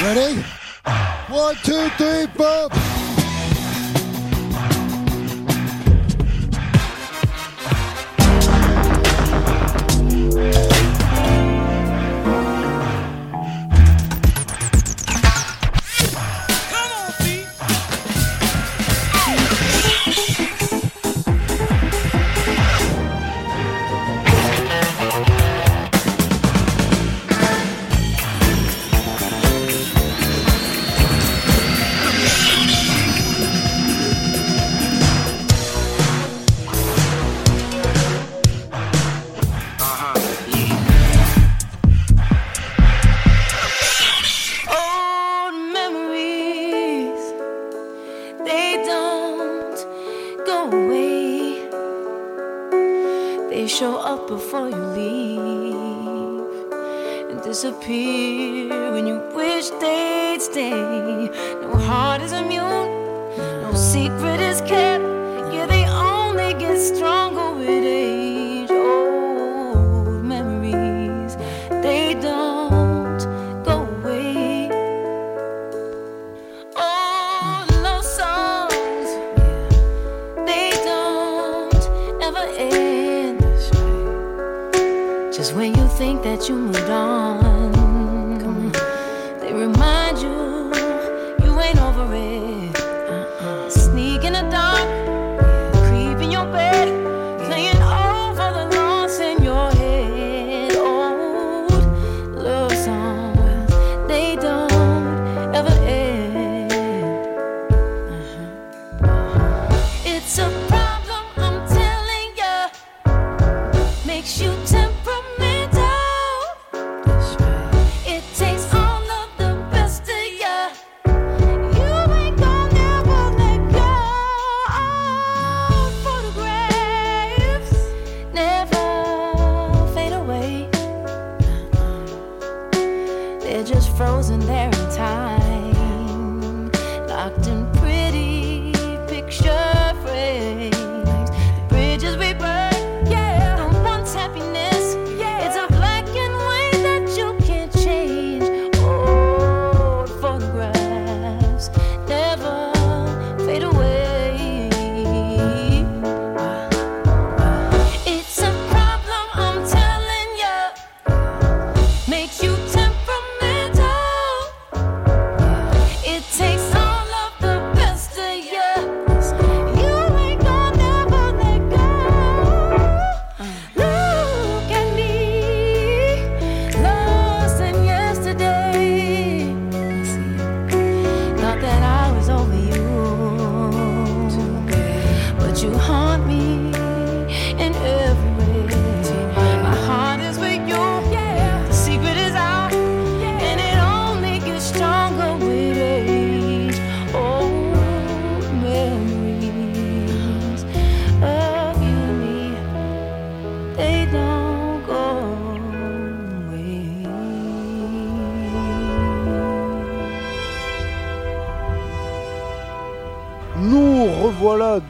Ready? One, two, three, four.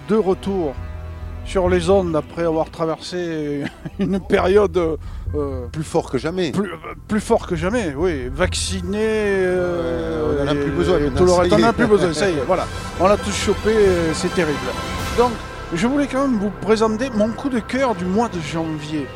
De retour sur les ondes après avoir traversé une période euh, Plus fort que jamais. plus, plus fort que jamais, oui, vacciné. euh, on en a plus besoin On en a plus besoin, ça y est, voilà. On l'a tous chopé, euh, c'est terrible. Donc, je voulais quand même vous présenter mon coup de cœur du mois de janvier.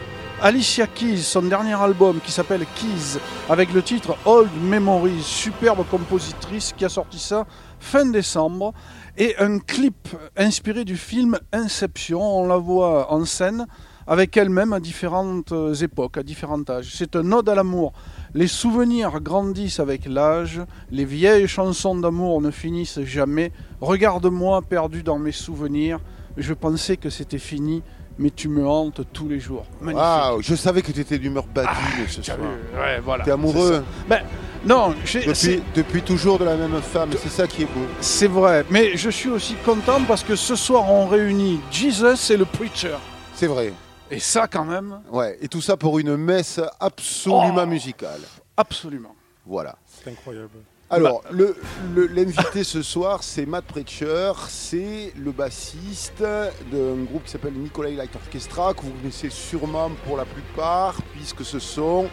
Alicia Keys, son dernier album qui s'appelle Keys, avec le titre Old Memories, superbe compositrice qui a sorti ça fin décembre, et un clip inspiré du film Inception. On la voit en scène avec elle-même à différentes euh, époques, à différents âges. C'est un ode à l'amour. Les souvenirs grandissent avec l'âge, les vieilles chansons d'amour ne finissent jamais. Regarde-moi perdu dans mes souvenirs, je pensais que c'était fini, mais tu me hantes tous les jours. Magnifique. Waouh, je savais que tu étais d'humeur badine ce T'as soir. Ouais, voilà. T'es amoureux. Ben, non, j'ai- c'est- depuis, depuis toujours de la même femme, c'est ça qui est beau. c'est vrai. Mais je suis aussi content parce que ce soir, on réunit Jesus et le Preacher. C'est vrai. Et ça, quand même, Ouais, et tout ça pour une messe absolument Oh. musicale. absolument. Voilà. C'est incroyable. Alors, le- le- l'invité ce soir, c'est Matt Preacher, c'est le bassiste d'un groupe qui s'appelle Nicolai Light Orchestra, que vous connaissez sûrement pour la plupart, puisque ce sont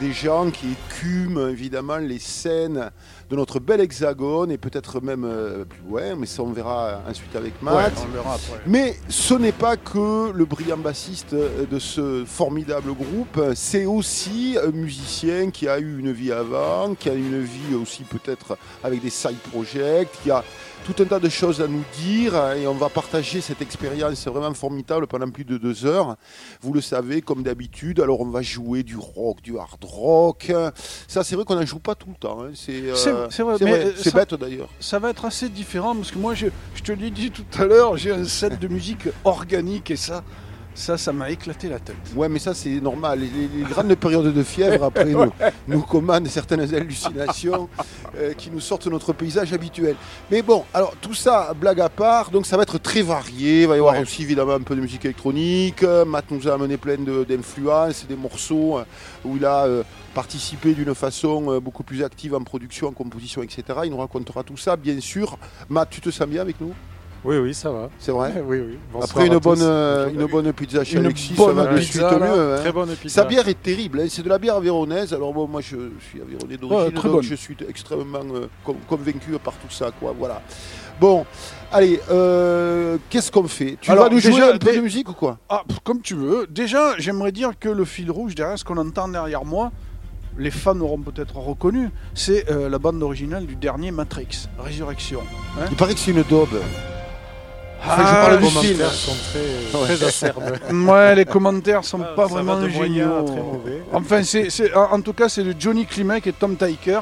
des gens qui écument évidemment les scènes de notre bel hexagone et peut-être même euh, plus loin, mais ça on verra ensuite avec Matt. Ouais, on verra après. Mais ce n'est pas que le brillant bassiste de ce formidable groupe, c'est aussi un musicien qui a eu une vie avant, qui a eu une vie aussi peut-être avec des side projects, qui a tout un tas de choses à nous dire et on va partager cette expérience vraiment formidable pendant plus de deux heures. Vous le savez, comme d'habitude, alors on va jouer du rock, du hard rock. Ça, c'est vrai qu'on n'en joue pas tout le temps. hein. C'est euh, C'est- vrai, c'est vrai. bête d'ailleurs. Ça va être assez différent parce que moi, je, je te l'ai dit tout à l'heure, j'ai un set de musique organique et ça, ça, ça m'a éclaté la tête. Ouais, mais ça c'est normal. Les, grandes périodes de fièvre après nous, nous commandent certaines hallucinations euh, qui nous sortent de notre paysage habituel. Mais bon, alors tout ça, blague à part, donc ça va être très varié. Il va y avoir Ouais. aussi évidemment un peu de musique électronique. Euh, Matt nous a amené plein d'influences des morceaux euh, où il a euh, participé d'une façon beaucoup plus active en production, en composition, etc. Il nous racontera tout ça, bien sûr. Matt, tu te sens bien avec nous? Oui, oui, ça va. C'est vrai Oui, oui. Bonsoir Après une bonne, euh, une bonne pizza chez Une Alexis, bonne ça va de suite là. mieux. hein. Très bonne pizza. Sa bière est terrible, hein. c'est de la bière avéronaise. Alors bon, moi je suis avéronais d'origine, Ouais, très donc bonne. je suis extrêmement euh, con- convaincu par tout ça, quoi. Voilà. Bon, allez, euh, qu'est-ce qu'on fait? Tu Alors, vas nous jouer déjà, un peu de musique ou quoi? Ah, comme tu veux. Déjà, j'aimerais dire que le fil rouge derrière ce qu'on entend derrière moi, les fans auront peut-être reconnu, c'est la bande originale du dernier Matrix, Résurrection. Hein Il paraît que c'est une daube. Enfin, je Ah, parle Les du film. commentaires sont très, très acerbes. Ouais, les commentaires sont Ah, pas vraiment géniaux. très mauvais. Enfin, c'est, en en tout cas, c'est de Johnny Klimek et Tom Tyker.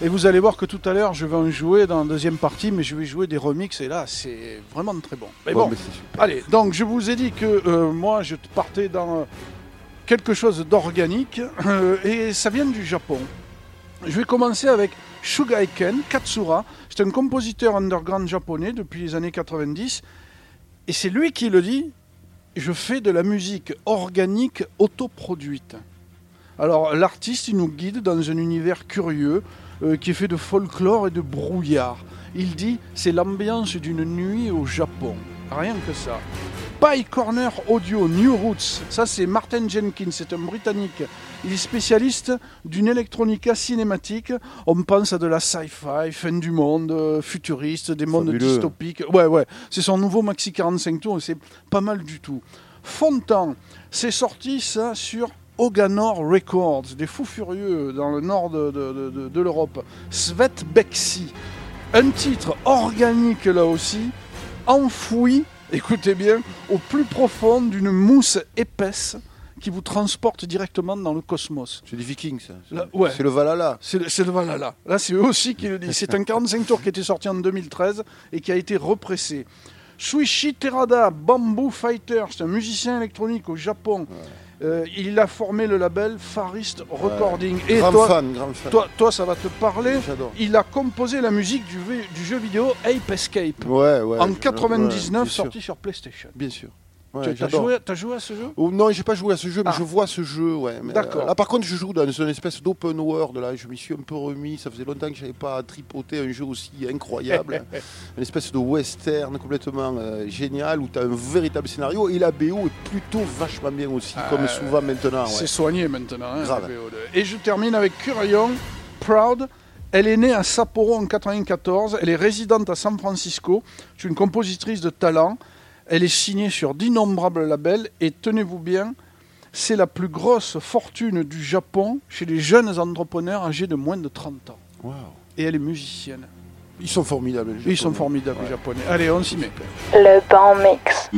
Et vous allez voir que tout à l'heure, je vais en jouer dans la deuxième partie, mais je vais jouer des remixes. Et là, c'est vraiment très bon. Mais Bon, mais allez. Donc, je vous ai dit que euh, moi, je partais dans euh, quelque chose d'organique. euh, et ça vient du Japon. Je vais commencer avec Shugaiken Katsura. C'est un compositeur underground japonais depuis les années 90. Et c'est lui qui le dit je fais de la musique organique autoproduite. Alors l'artiste, nous guide dans un univers curieux euh, qui est fait de folklore et de brouillard. Il dit c'est l'ambiance d'une nuit au Japon. Rien que ça. Pie Corner Audio New Roots, ça c'est Martin Jenkins, c'est un Britannique. Il est spécialiste d'une électronica cinématique. On pense à de la sci-fi, fin du monde, euh, futuriste, des mondes Fabuleux. dystopiques. Ouais, ouais, c'est son nouveau maxi 45 tours et c'est pas mal du tout. Fontan, c'est sorti ça sur Oganor Records, des fous furieux dans le nord de, de- de- de- de l'Europe. Svet Bexi, un titre organique là aussi, enfoui, écoutez bien, au plus profond d'une mousse épaisse qui vous transporte directement dans le cosmos. C'est des Vikings, ça. Là, ouais. C'est le Valhalla. C'est le, c'est le Valhalla. Là, c'est eux aussi qui le disent. C'est un 45 tours qui était sorti en 2013 et qui a été repressé. Suishi Terada, Bamboo Fighter, c'est un musicien électronique au Japon. Euh, il a formé le label Farist Recording. Et grand toi, fan, grand fan. toi, toi, ça va te parler. Il a composé la musique du, jeu vidéo Ape Escape Ouais, ouais. en ouais, 99, bien sûr, sorti sur PlayStation. Bien sûr. Ouais, tu as joué, t'as joué à ce jeu? Oh, non, j'ai pas joué à ce jeu, mais Ah. je vois ce jeu, ouais. mais, D'accord. euh, là, par contre, je joue dans une espèce d'open world. Là, je m'y suis un peu remis. Ça faisait longtemps que j'avais pas tripoté un jeu aussi incroyable, une espèce de western complètement euh, génial où tu as un véritable scénario et la BO est plutôt vachement bien aussi, comme Euh, souvent maintenant. ouais. C'est soigné maintenant. hein, Grave. la VO de- Et je termine avec Curion, Proud. Elle est née à Sapporo en 94. Elle est résidente à San Francisco. C'est une compositrice de talent. Elle est signée sur d'innombrables labels. Et tenez-vous bien, c'est la plus grosse fortune du Japon chez les jeunes entrepreneurs âgés de moins de 30 ans. Waouh. Et elle est musicienne. Ils sont formidables. les ils sont Japonais. formidables, les Japonais. Allez, on s'y met. Le bon mix.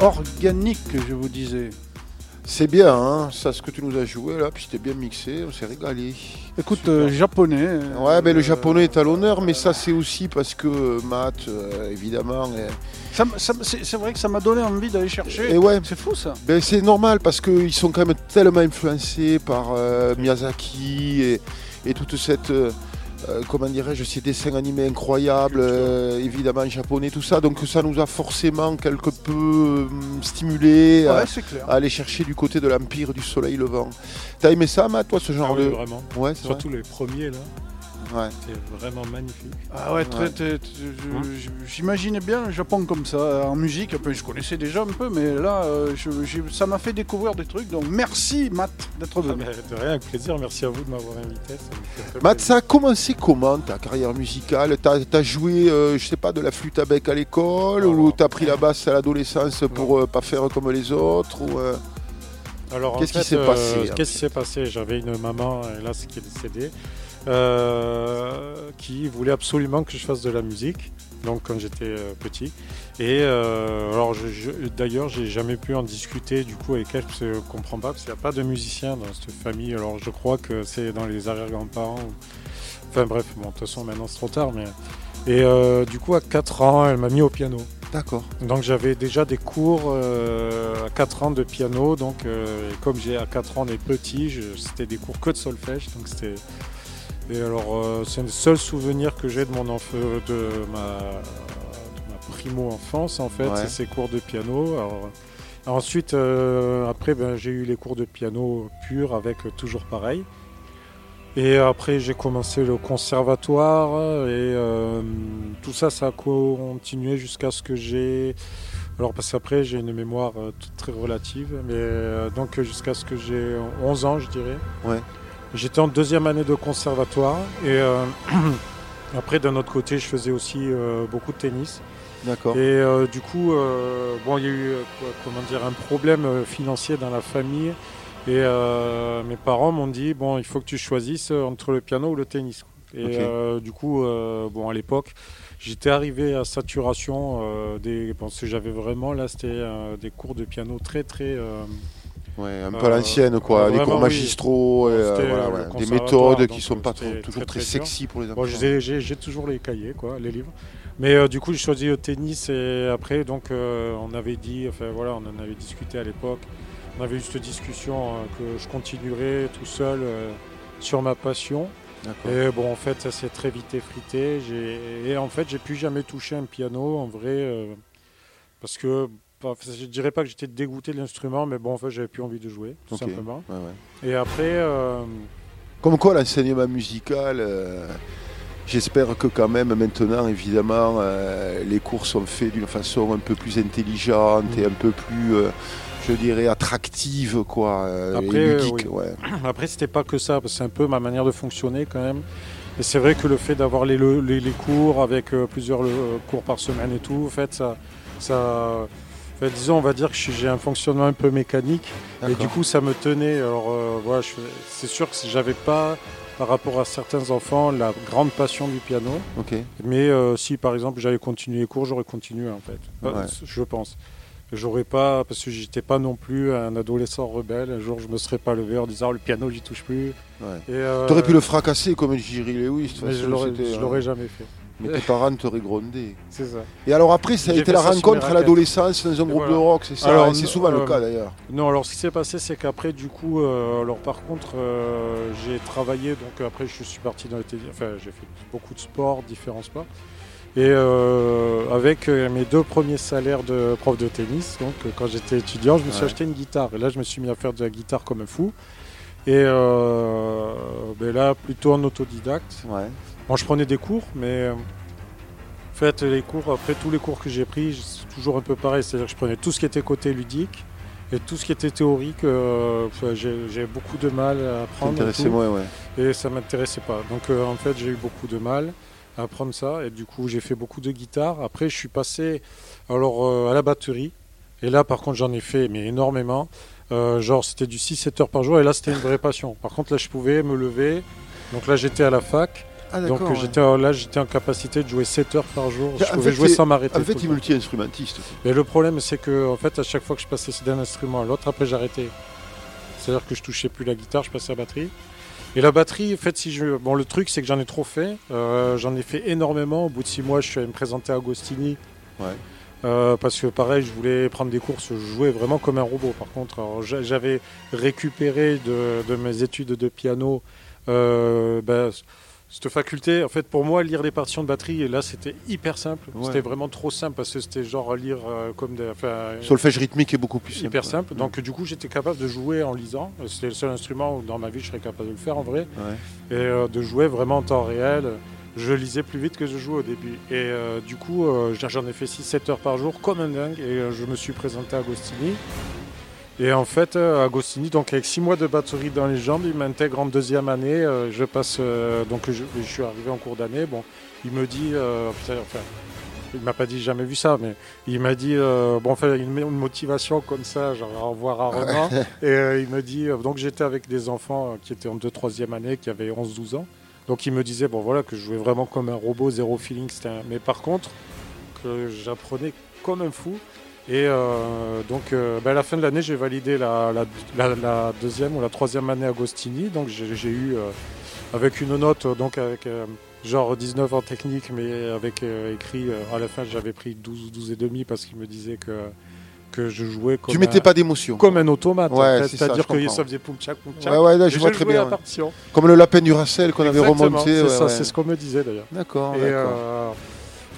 Organique, organique, je vous disais. C'est bien, hein, ça ce que tu nous as joué là, puis c'était bien mixé, on s'est régalé. Écoute, euh, japonais. euh, Ouais, ben le japonais est à l'honneur, mais ça c'est aussi parce que euh, Matt, euh, évidemment, ça c'est vrai que ça m'a donné envie d'aller chercher. et ouais, C'est fou ça. ben, c'est normal parce qu'ils sont quand même tellement influencés par euh, Miyazaki et, et toute cette, euh, comment dirais-je, ces dessins animés incroyables, euh, évidemment japonais, tout ça, donc ça nous a forcément quelque peu euh, stimulé à, Ouais, aller chercher du côté de l'Empire du Soleil Levant. T'as aimé ça, Matt, toi, ce genre Ah oui, de... vraiment. Ouais, c'est vrai. Surtout les premiers là, Ouais. c'était vraiment magnifique. Ah ouais, très, Ouais. très- très- je- je- j'imaginais bien le Japon comme ça, en musique. Enfin, je connaissais déjà un peu, mais là, euh, je- ça m'a fait découvrir des trucs. Donc merci Matt d'être Ah, venu. mais de rien, avec plaisir. Merci à vous de m'avoir invité. ça Matt, plaisir. ça a commencé comment ta carrière musicale? T'as as joué, euh, je sais pas, de la flûte à bec à l'école ou t'as pris la basse à l'adolescence pour euh, pas faire comme les autres ou, euh, Alors, Qu'est-ce qui s'est euh, passé, Qu'est-ce qui s'est passé? J'avais une maman, hélas, qui est décédée, euh, qui voulait absolument que je fasse de la musique. Donc, quand j'étais euh, petit. Et euh, alors, je, je- d'ailleurs, j'ai jamais pu en discuter du coup avec elle parce que je comprends pas parce qu'il n'y a pas de musicien dans cette famille. Alors, je crois que c'est dans les arrière-grands-parents. ou- Enfin bref, bon, de toute façon, maintenant c'est trop tard. Mais et euh, du coup, à 4 ans, elle m'a mis au piano. D'accord. Donc j'avais déjà des cours euh, à 4 ans de piano, donc euh, comme j'ai à 4 ans on est petit, je- c'était des cours que de solfège, donc c'était et alors euh, c'est le seul souvenir que j'ai de mon enfant, de ma, de ma primo enfance en fait, Ouais. c'est ces cours de piano. Alors, ensuite euh, après ben, j'ai eu les cours de piano pur avec euh, toujours pareil. Et après, j'ai commencé le conservatoire et euh, tout ça, ça a continué jusqu'à ce que j'ai. Alors, parce qu'après, j'ai une mémoire euh, très relative, mais euh, donc jusqu'à ce que j'ai 11 ans, je dirais. Ouais. J'étais en deuxième année de conservatoire et euh, après, d'un autre côté, je faisais aussi euh, beaucoup de tennis. D'accord. Et euh, du coup, bon, il y a eu quoi- comment dire, un problème financier dans la famille. Et mes parents m'ont dit bon, il faut que tu choisisses entre le piano ou le tennis. Et du coup, bon, à l'époque, j'étais arrivé à saturation des. Bon, ce que j'avais vraiment là, c'était des cours de piano très très. Euh, Ouais, un peu Euh, à l'ancienne, quoi. des cours oui. magistraux, et, euh, C'était, voilà, euh, ouais. le des méthodes qui sont pas c'était trop- toujours très, très, très dur. sexy pour les enfants. Bon, j'ai toujours les cahiers, quoi, les livres. Mais euh, du coup, j'ai choisi le tennis et après, donc, euh, on avait dit, enfin voilà, on en avait discuté à l'époque. On avait eu cette discussion euh, que je continuerai tout seul euh, sur ma passion. Et bon, en fait, ça s'est très vite effrité. Et en fait, j'ai plus jamais touché un piano, en vrai, euh, parce que enfin, je dirais pas que j'étais dégoûté de l'instrument, mais bon, en fait, j'avais plus envie de jouer, tout simplement. Ouais, ouais. Et après, euh, Comme quoi, l'enseignement musical, euh, j'espère que quand même maintenant, évidemment, euh, les cours sont faits d'une façon un peu plus intelligente et un peu plus, je dirais, attractive, quoi. Après, ludique, oui. ouais. Après, c'était pas que ça, parce que c'est un peu ma manière de fonctionner quand même. Et c'est vrai que le fait d'avoir les, le- les, les cours avec plusieurs cours par semaine et tout, en fait, ça, ça, disons, on va dire que j'ai un fonctionnement un peu mécanique. Et du coup, ça me tenait. Alors, euh, voilà, c'est sûr que j'avais pas, par rapport à certains enfants, la grande passion du piano. Mais euh, si, par exemple, j'avais continué les cours, j'aurais continué en fait. Euh, Ouais. Je pense. J'aurais pas, parce que j'étais pas non plus un adolescent rebelle. Un jour, je me serais pas levé en disant le piano, j'y touche plus. Ouais. Euh, T'aurais pu le fracasser comme Jerry Lewis. mais je façon, je l'aurais jamais fait. Mais tes parents t'auraient grondé. C'est ça. Et alors après, ça a été la rencontre à l'adolescence dans un groupe voilà. de rock, c'est ça c'est souvent le euh, cas d'ailleurs. Non, alors ce qui s'est passé, c'est qu'après, du coup, euh, alors par contre, euh, j'ai travaillé. Donc après, je suis parti dans les télé- Enfin, j'ai fait beaucoup de sports, différents sports. Et euh, avec mes deux premiers salaires de prof de tennis, donc quand j'étais étudiant, je me suis Ouais. acheté une guitare. Et là, je me suis mis à faire de la guitare comme un fou. Et euh, là, plutôt en autodidacte. Ouais. Bon, je prenais des cours, mais euh, en fait, les cours, après tous les cours que j'ai pris, c'est toujours un peu pareil. C'est-à-dire que je prenais tout ce qui était côté ludique et tout ce qui était théorique. euh, j'ai beaucoup de mal à apprendre. ouais. et ça m'intéressait pas. Donc euh, en fait j'ai eu beaucoup de mal à apprendre ça et du coup j'ai fait beaucoup de guitare. Après je suis passé alors euh, à la batterie et là par contre j'en ai fait mais énormément. Genre c'était du 6-7 heures par jour et là c'était une vraie passion. Par contre là je pouvais me lever. Donc là j'étais à la fac. Ah, Donc d'accord. ouais. j'étais là j'étais en capacité de jouer 7 heures par jour. Je pouvais jouer sans m'arrêter. En fait, il multi-instrumentiste. Et le problème, c'est que en fait, à chaque fois que je passais d'un instrument à l'autre, après j'arrêtais. C'est-à-dire que je touchais plus la guitare, je passais à la batterie. Et la batterie, en fait, si je, bon, le truc, c'est que j'en ai trop fait. Euh, j'en ai fait énormément. Au bout de six mois, je suis allé me présenter à Agostini. Ouais. Euh, parce que pareil, je voulais prendre des cours, je jouais vraiment comme un robot. Par contre, j'avais récupéré de, de mes études de piano euh, ben, cette faculté. En fait, pour moi, lire les partitions de batterie, et là, c'était hyper simple. Ouais. C'était vraiment trop simple parce que c'était genre lire euh, comme des. enfin, Solfège rythmique est beaucoup plus simple. hyper ouais. simple. Donc, du coup, j'étais capable de jouer en lisant. C'était le seul instrument où dans ma vie je serais capable de le faire en vrai. Ouais. Et euh, de jouer vraiment en temps réel. Je lisais plus vite que je jouais au début. Et euh, du coup, j'en ai fait 6-7 heures par jour comme un dingue. Et je me suis présenté à Agostini. Et en fait, euh, Agostini, donc avec 6 mois de batterie dans les jambes, il m'intègre en deuxième année. Euh, je passe, euh, donc je, je suis arrivé en cours d'année. Bon, il me dit, euh, putain, enfin, il m'a pas dit jamais vu ça, mais il m'a dit, euh, bon, enfin, une, une motivation comme ça, genre au revoir rarement. et euh, il me dit, donc j'étais avec des enfants qui étaient en 2-3e année, qui avaient 11-12 ans. Donc il me disait, bon voilà, que je jouais vraiment comme un robot, zéro feeling. c'était un- Mais par contre, que j'apprenais comme un fou. Et euh, donc, euh, ben, à la fin de l'année, j'ai validé la, la- la- la deuxième ou la troisième année Agostini. Donc, j'ai eu, euh, avec une note, donc avec genre 19 en technique, mais avec écrit, à la fin, j'avais pris 12, 12 et demi parce qu'il me disait que, que je jouais comme, Tu mettais un, pas d'émotion. comme un automate. en Ouais, fait. C'est-à-dire que ça faisait poum tchac, poum tchac. Ouais, ouais, là, je vois très bien. Comme le lapin du Racel qu'on avait remonté. C'est ouais, ça, ouais. c'est ce qu'on me disait d'ailleurs. D'accord,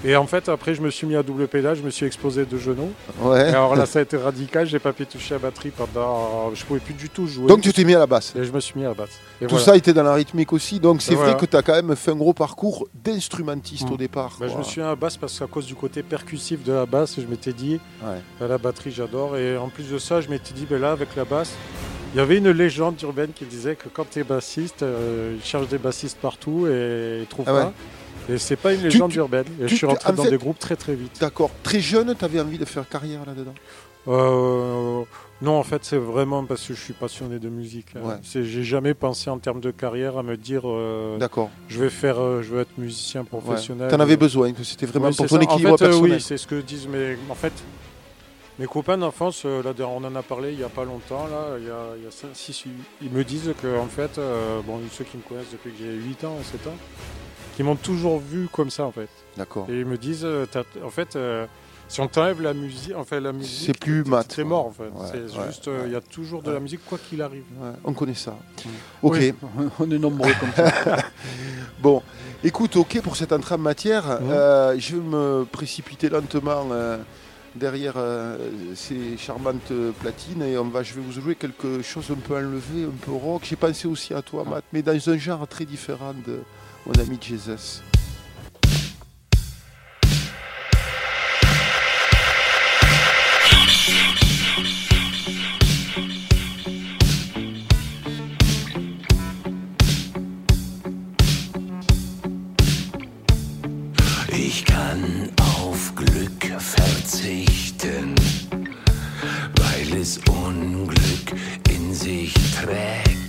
Et, en fait, après, je me suis mis à double pédale, je me suis explosé de genoux. Et alors là, ça a été radical, j'ai pas pu toucher la batterie pendant. Je pouvais plus du tout jouer. Donc tu t'es mis à la basse. Et je me suis mis à battre. Et Tout voilà. ça était dans la rythmique aussi. Donc c'est vrai que tu as quand même fait un gros parcours d'instrumentiste au départ. Bah, je me suis mis à la basse parce qu'à cause du côté percussif de la basse, je m'étais dit, Ouais. bah, la batterie j'adore. Et en plus de ça, je m'étais dit, ben là, avec la basse, il y avait une légende urbaine qui disait que quand tu es bassiste, euh, ils cherchent des bassistes partout et ils trouvent Ah ouais. pas. Et c'est pas une légende tu- urbaine. Et tu- je suis rentré en dans fait- des groupes très très vite. D'accord. Très jeune, tu avais envie de faire carrière là-dedans? Euh, non, en fait, c'est vraiment parce que je suis passionné de musique. hein. Ouais. C'est- J'ai jamais pensé en termes de carrière à me dire euh, D'accord. je vais faire, euh, je veux être musicien professionnel. Tu en avais besoin, que c'était vraiment Oui, pour ton ça. En équilibre fait, euh, personnel. oui, c'est ce que disent mes. En fait, mes copains d'enfance, là, on en a parlé il y a pas longtemps. Là, il y a, il y a cinq, six, huit- ils me disent que en fait, euh, bon, ceux qui me connaissent depuis que j'ai 8 ans, 7 ans, qui m'ont toujours vu comme ça en fait. D'accord. Et ils me disent, euh, en fait, euh, si on t'enlève la musique, enfin la musique, C'est plus t'es- mat, C'est mort en fait. Ouais, c'est ouais, juste, euh, il y a toujours de la musique quoi qu'il arrive. Ouais, on connaît ça. Ok. Oui, on est nombreux comme ça. Bon, écoute, ok pour cette entrée en matière. Euh, je vais me précipiter lentement euh, derrière euh, ces charmantes platines et on va, je vais vous jouer quelque chose un peu enlevé, un peu rock. J'ai pensé aussi à toi, Matt, mais dans un genre très différent de mon ami Jesus. Ich kann auf Glück verzichten, weil es Unglück in sich trägt.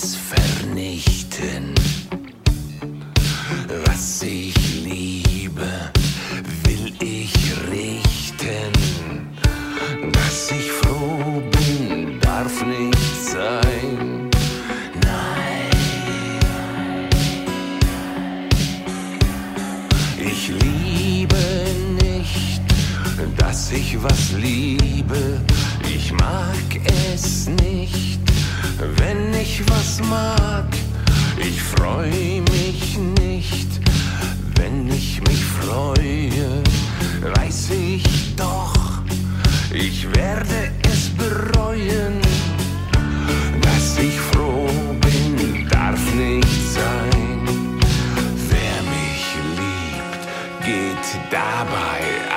Ich es vernichten, was ich liebe, will ich richten. Dass ich froh bin, darf nicht sein. Ich liebe nicht, dass ich was liebe. Ich mag es nicht, wenn ich was mag. Ich freue mich nicht, wenn ich mich freue, weiß ich doch, ich werde es bereuen, dass ich froh bin, darf nicht sein. Wer mich liebt, geht dabei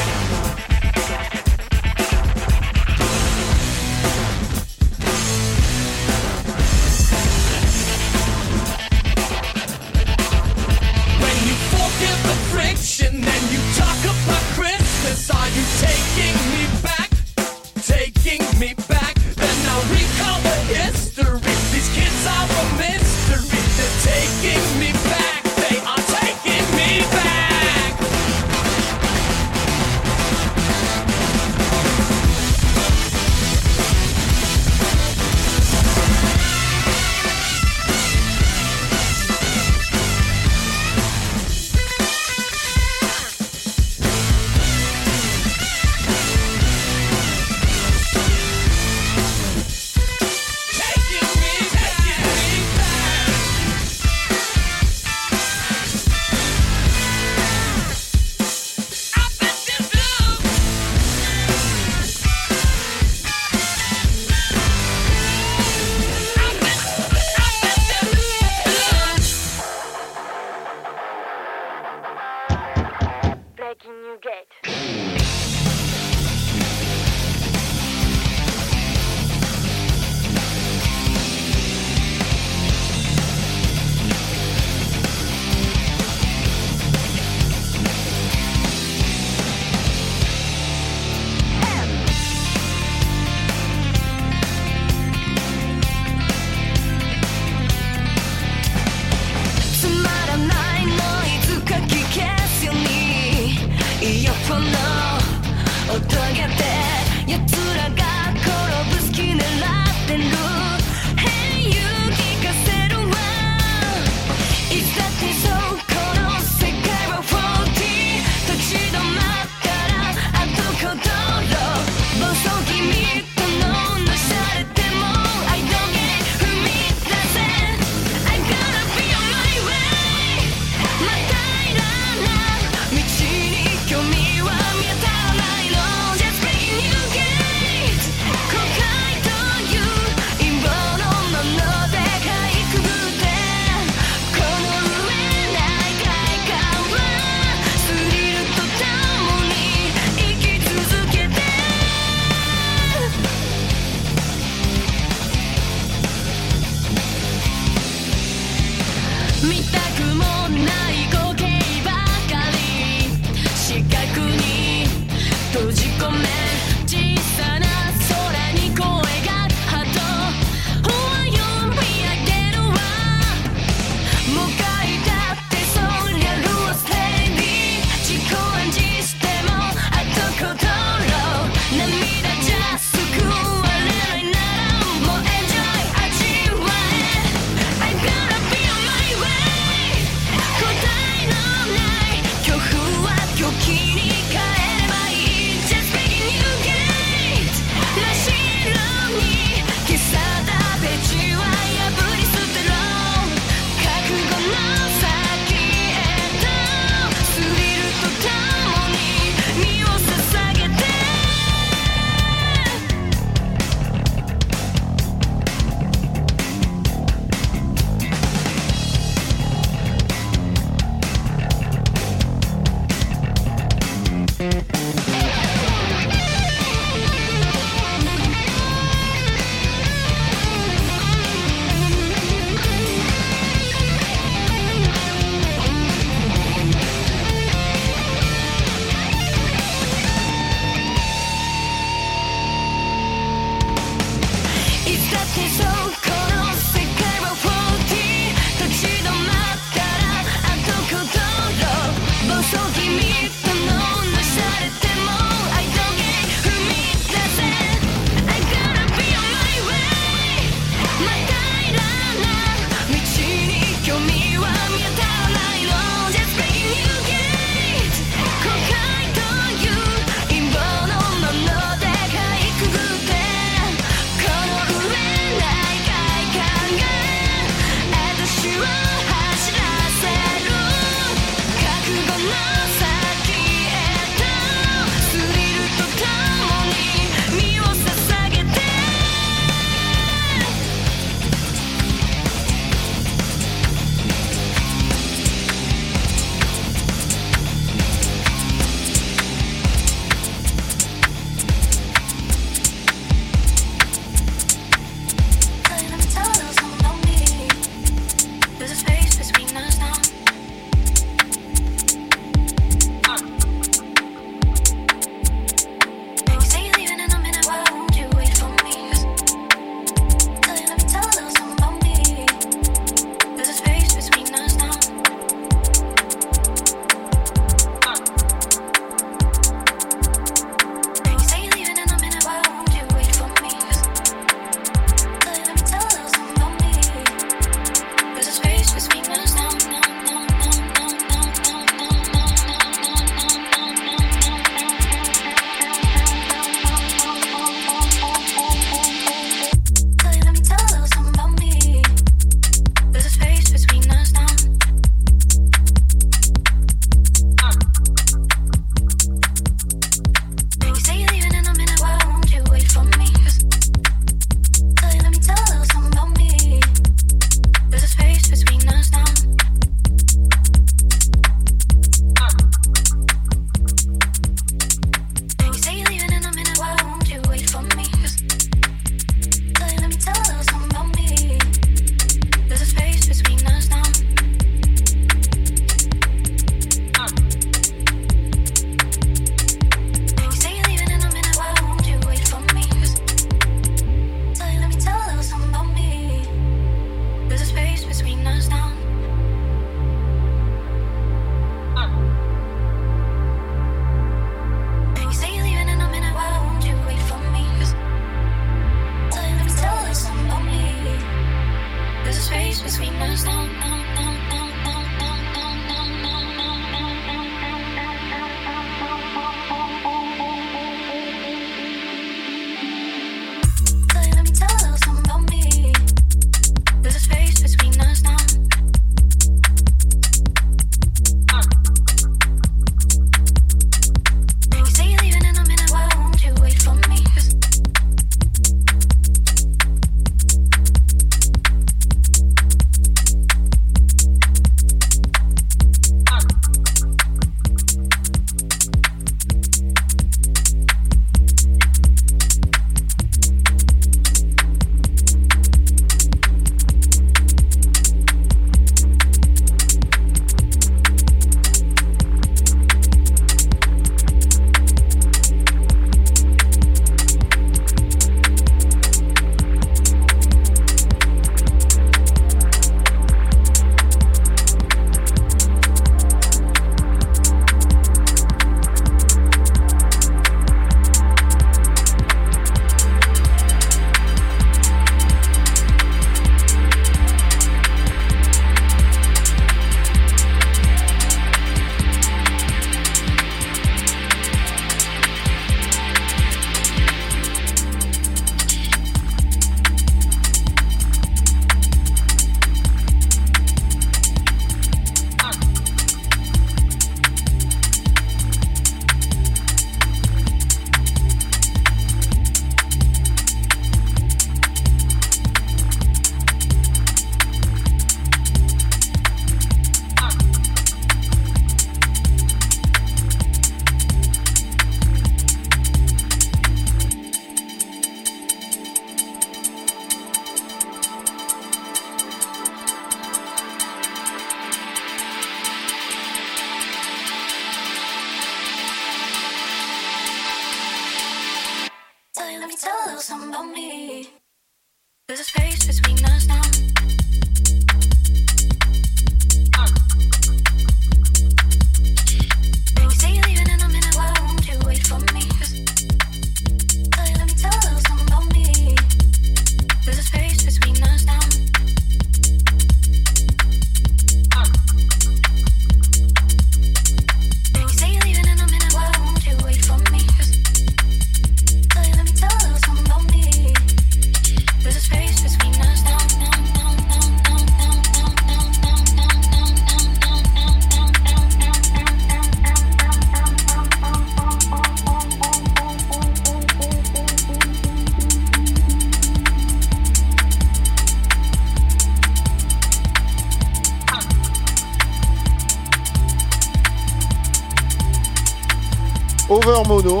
Over mono.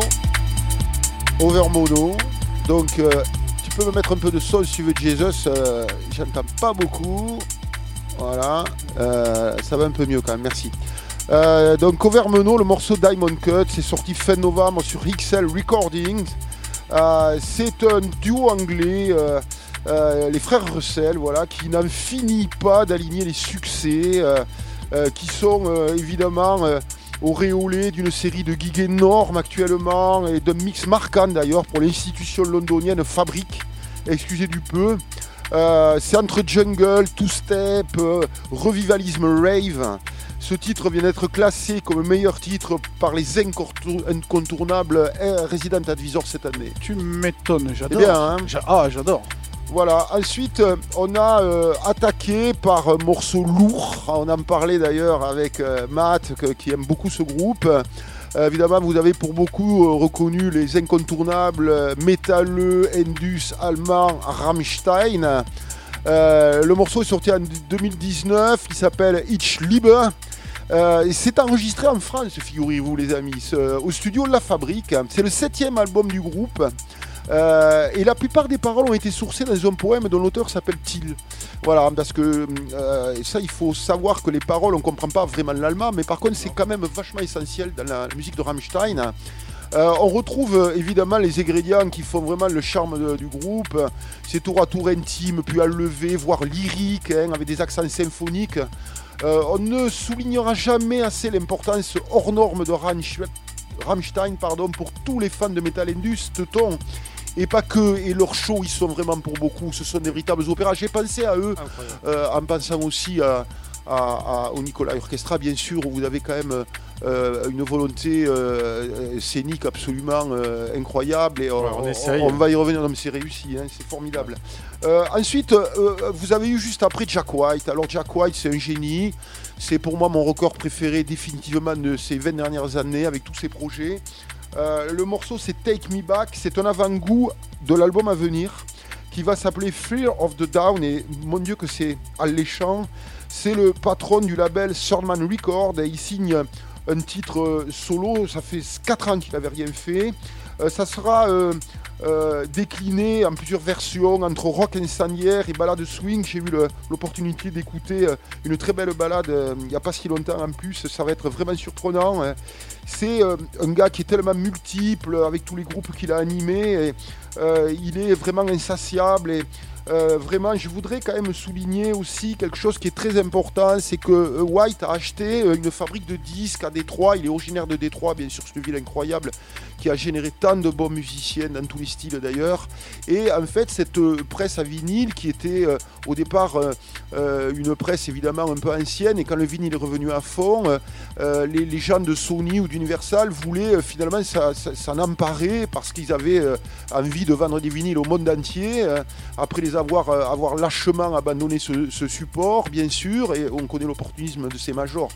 Over mono. Donc, euh, tu peux me mettre un peu de son si tu veux, Jesus. euh, J'entends pas beaucoup. Voilà. Euh, ça va un peu mieux quand même, merci. Donc, Over mono, le morceau Diamond Cut, c'est sorti fin novembre sur XL Recordings. C'est un duo anglais. les frères Russell, voilà, qui n'en finit pas d'aligner les succès, qui sont évidemment auréolés d'une série de gigs énormes actuellement et d'un mix marquant d'ailleurs pour l'institution londonienne Fabric, excusez du peu. Euh, c'est entre jungle, two-step, euh, revivalisme rave. Ce titre vient d'être classé comme meilleur titre par les incontour- incontournables euh, Resident Advisor cette année. Tu m'étonnes, j'adore. bien, hein Ah, j'adore. Voilà, ensuite euh, on a euh, attaqué par un morceau lourd, on en parlait d'ailleurs avec euh, Matt qui aime beaucoup ce groupe. Euh, évidemment vous avez pour beaucoup euh, reconnu les incontournables euh, métalleux, Indus, allemand, Rammstein. Euh, le morceau est sorti en 2019, il s'appelle Ich Liebe. Euh, c'est enregistré en France, figurez-vous les amis, au studio La Fabrique. C'est le septième album du groupe. Euh, et la plupart des paroles ont été sourcées dans un poème dont l'auteur s'appelle Till. Voilà, parce que euh, ça, il faut savoir que les paroles, on ne comprend pas vraiment l'allemand, mais par contre, c'est quand même vachement essentiel dans la musique de Rammstein. Euh, on retrouve évidemment les ingrédients qui font vraiment le charme du groupe. C'est tour à tour intime, puis enlevé, voire lyrique, hein, avec des accents symphoniques. On ne soulignera jamais assez l'importance hors norme de Rammstein pardon, pour tous les fans de Metal Indus, Teuton, et pas que, et leurs shows, ils sont vraiment pour beaucoup, ce sont des véritables opéras. J'ai pensé à eux, euh, en pensant aussi à, à- à- au Nicolas Orchestra, bien sûr, où vous avez quand même euh, une volonté euh, scénique absolument incroyable, et on, Ouais, on on- essaye. on va y revenir, mais c'est réussi, hein, c'est formidable. Ensuite, vous avez eu juste après Jack White. Alors Jack White, c'est un génie. C'est pour moi mon record préféré définitivement de ces 20 dernières années avec tous ses projets. Euh, le morceau c'est Take Me Back. C'est un avant-goût de l'album à venir qui va s'appeler Fear of the Down. Et mon Dieu que c'est alléchant. C'est le patron du label Swordman Record et il signe un titre euh, solo. Ça fait 4 ans qu'il n'avait rien fait. Euh, ça sera euh, décliné en plusieurs versions entre rock incendiaire et balade swing. J'ai eu l'opportunité d'écouter euh, une très belle balade euh, il n'y a pas si longtemps en plus. Ça va être vraiment surprenant. hein. C'est un gars qui est tellement multiple avec tous les groupes qu'il a animés. Il est vraiment insatiable euh, vraiment, je voudrais quand même souligner aussi quelque chose qui est très important, c'est que euh, White a acheté euh, une fabrique de disques à Détroit. Il est originaire de Détroit, bien sûr, c'est une ville incroyable qui a généré tant de bons musiciens dans tous les styles d'ailleurs. Et en fait, cette presse à vinyle qui était au départ une presse évidemment un peu ancienne, et quand le vinyle est revenu à fond, les, gens de Sony ou d'Universal voulaient finalement s'en emparer parce qu'ils avaient envie de vendre des vinyles au monde entier. après avoir, euh, avoir lâchement abandonné ce, ce support, bien sûr, et on connaît l'opportunisme de ces majors.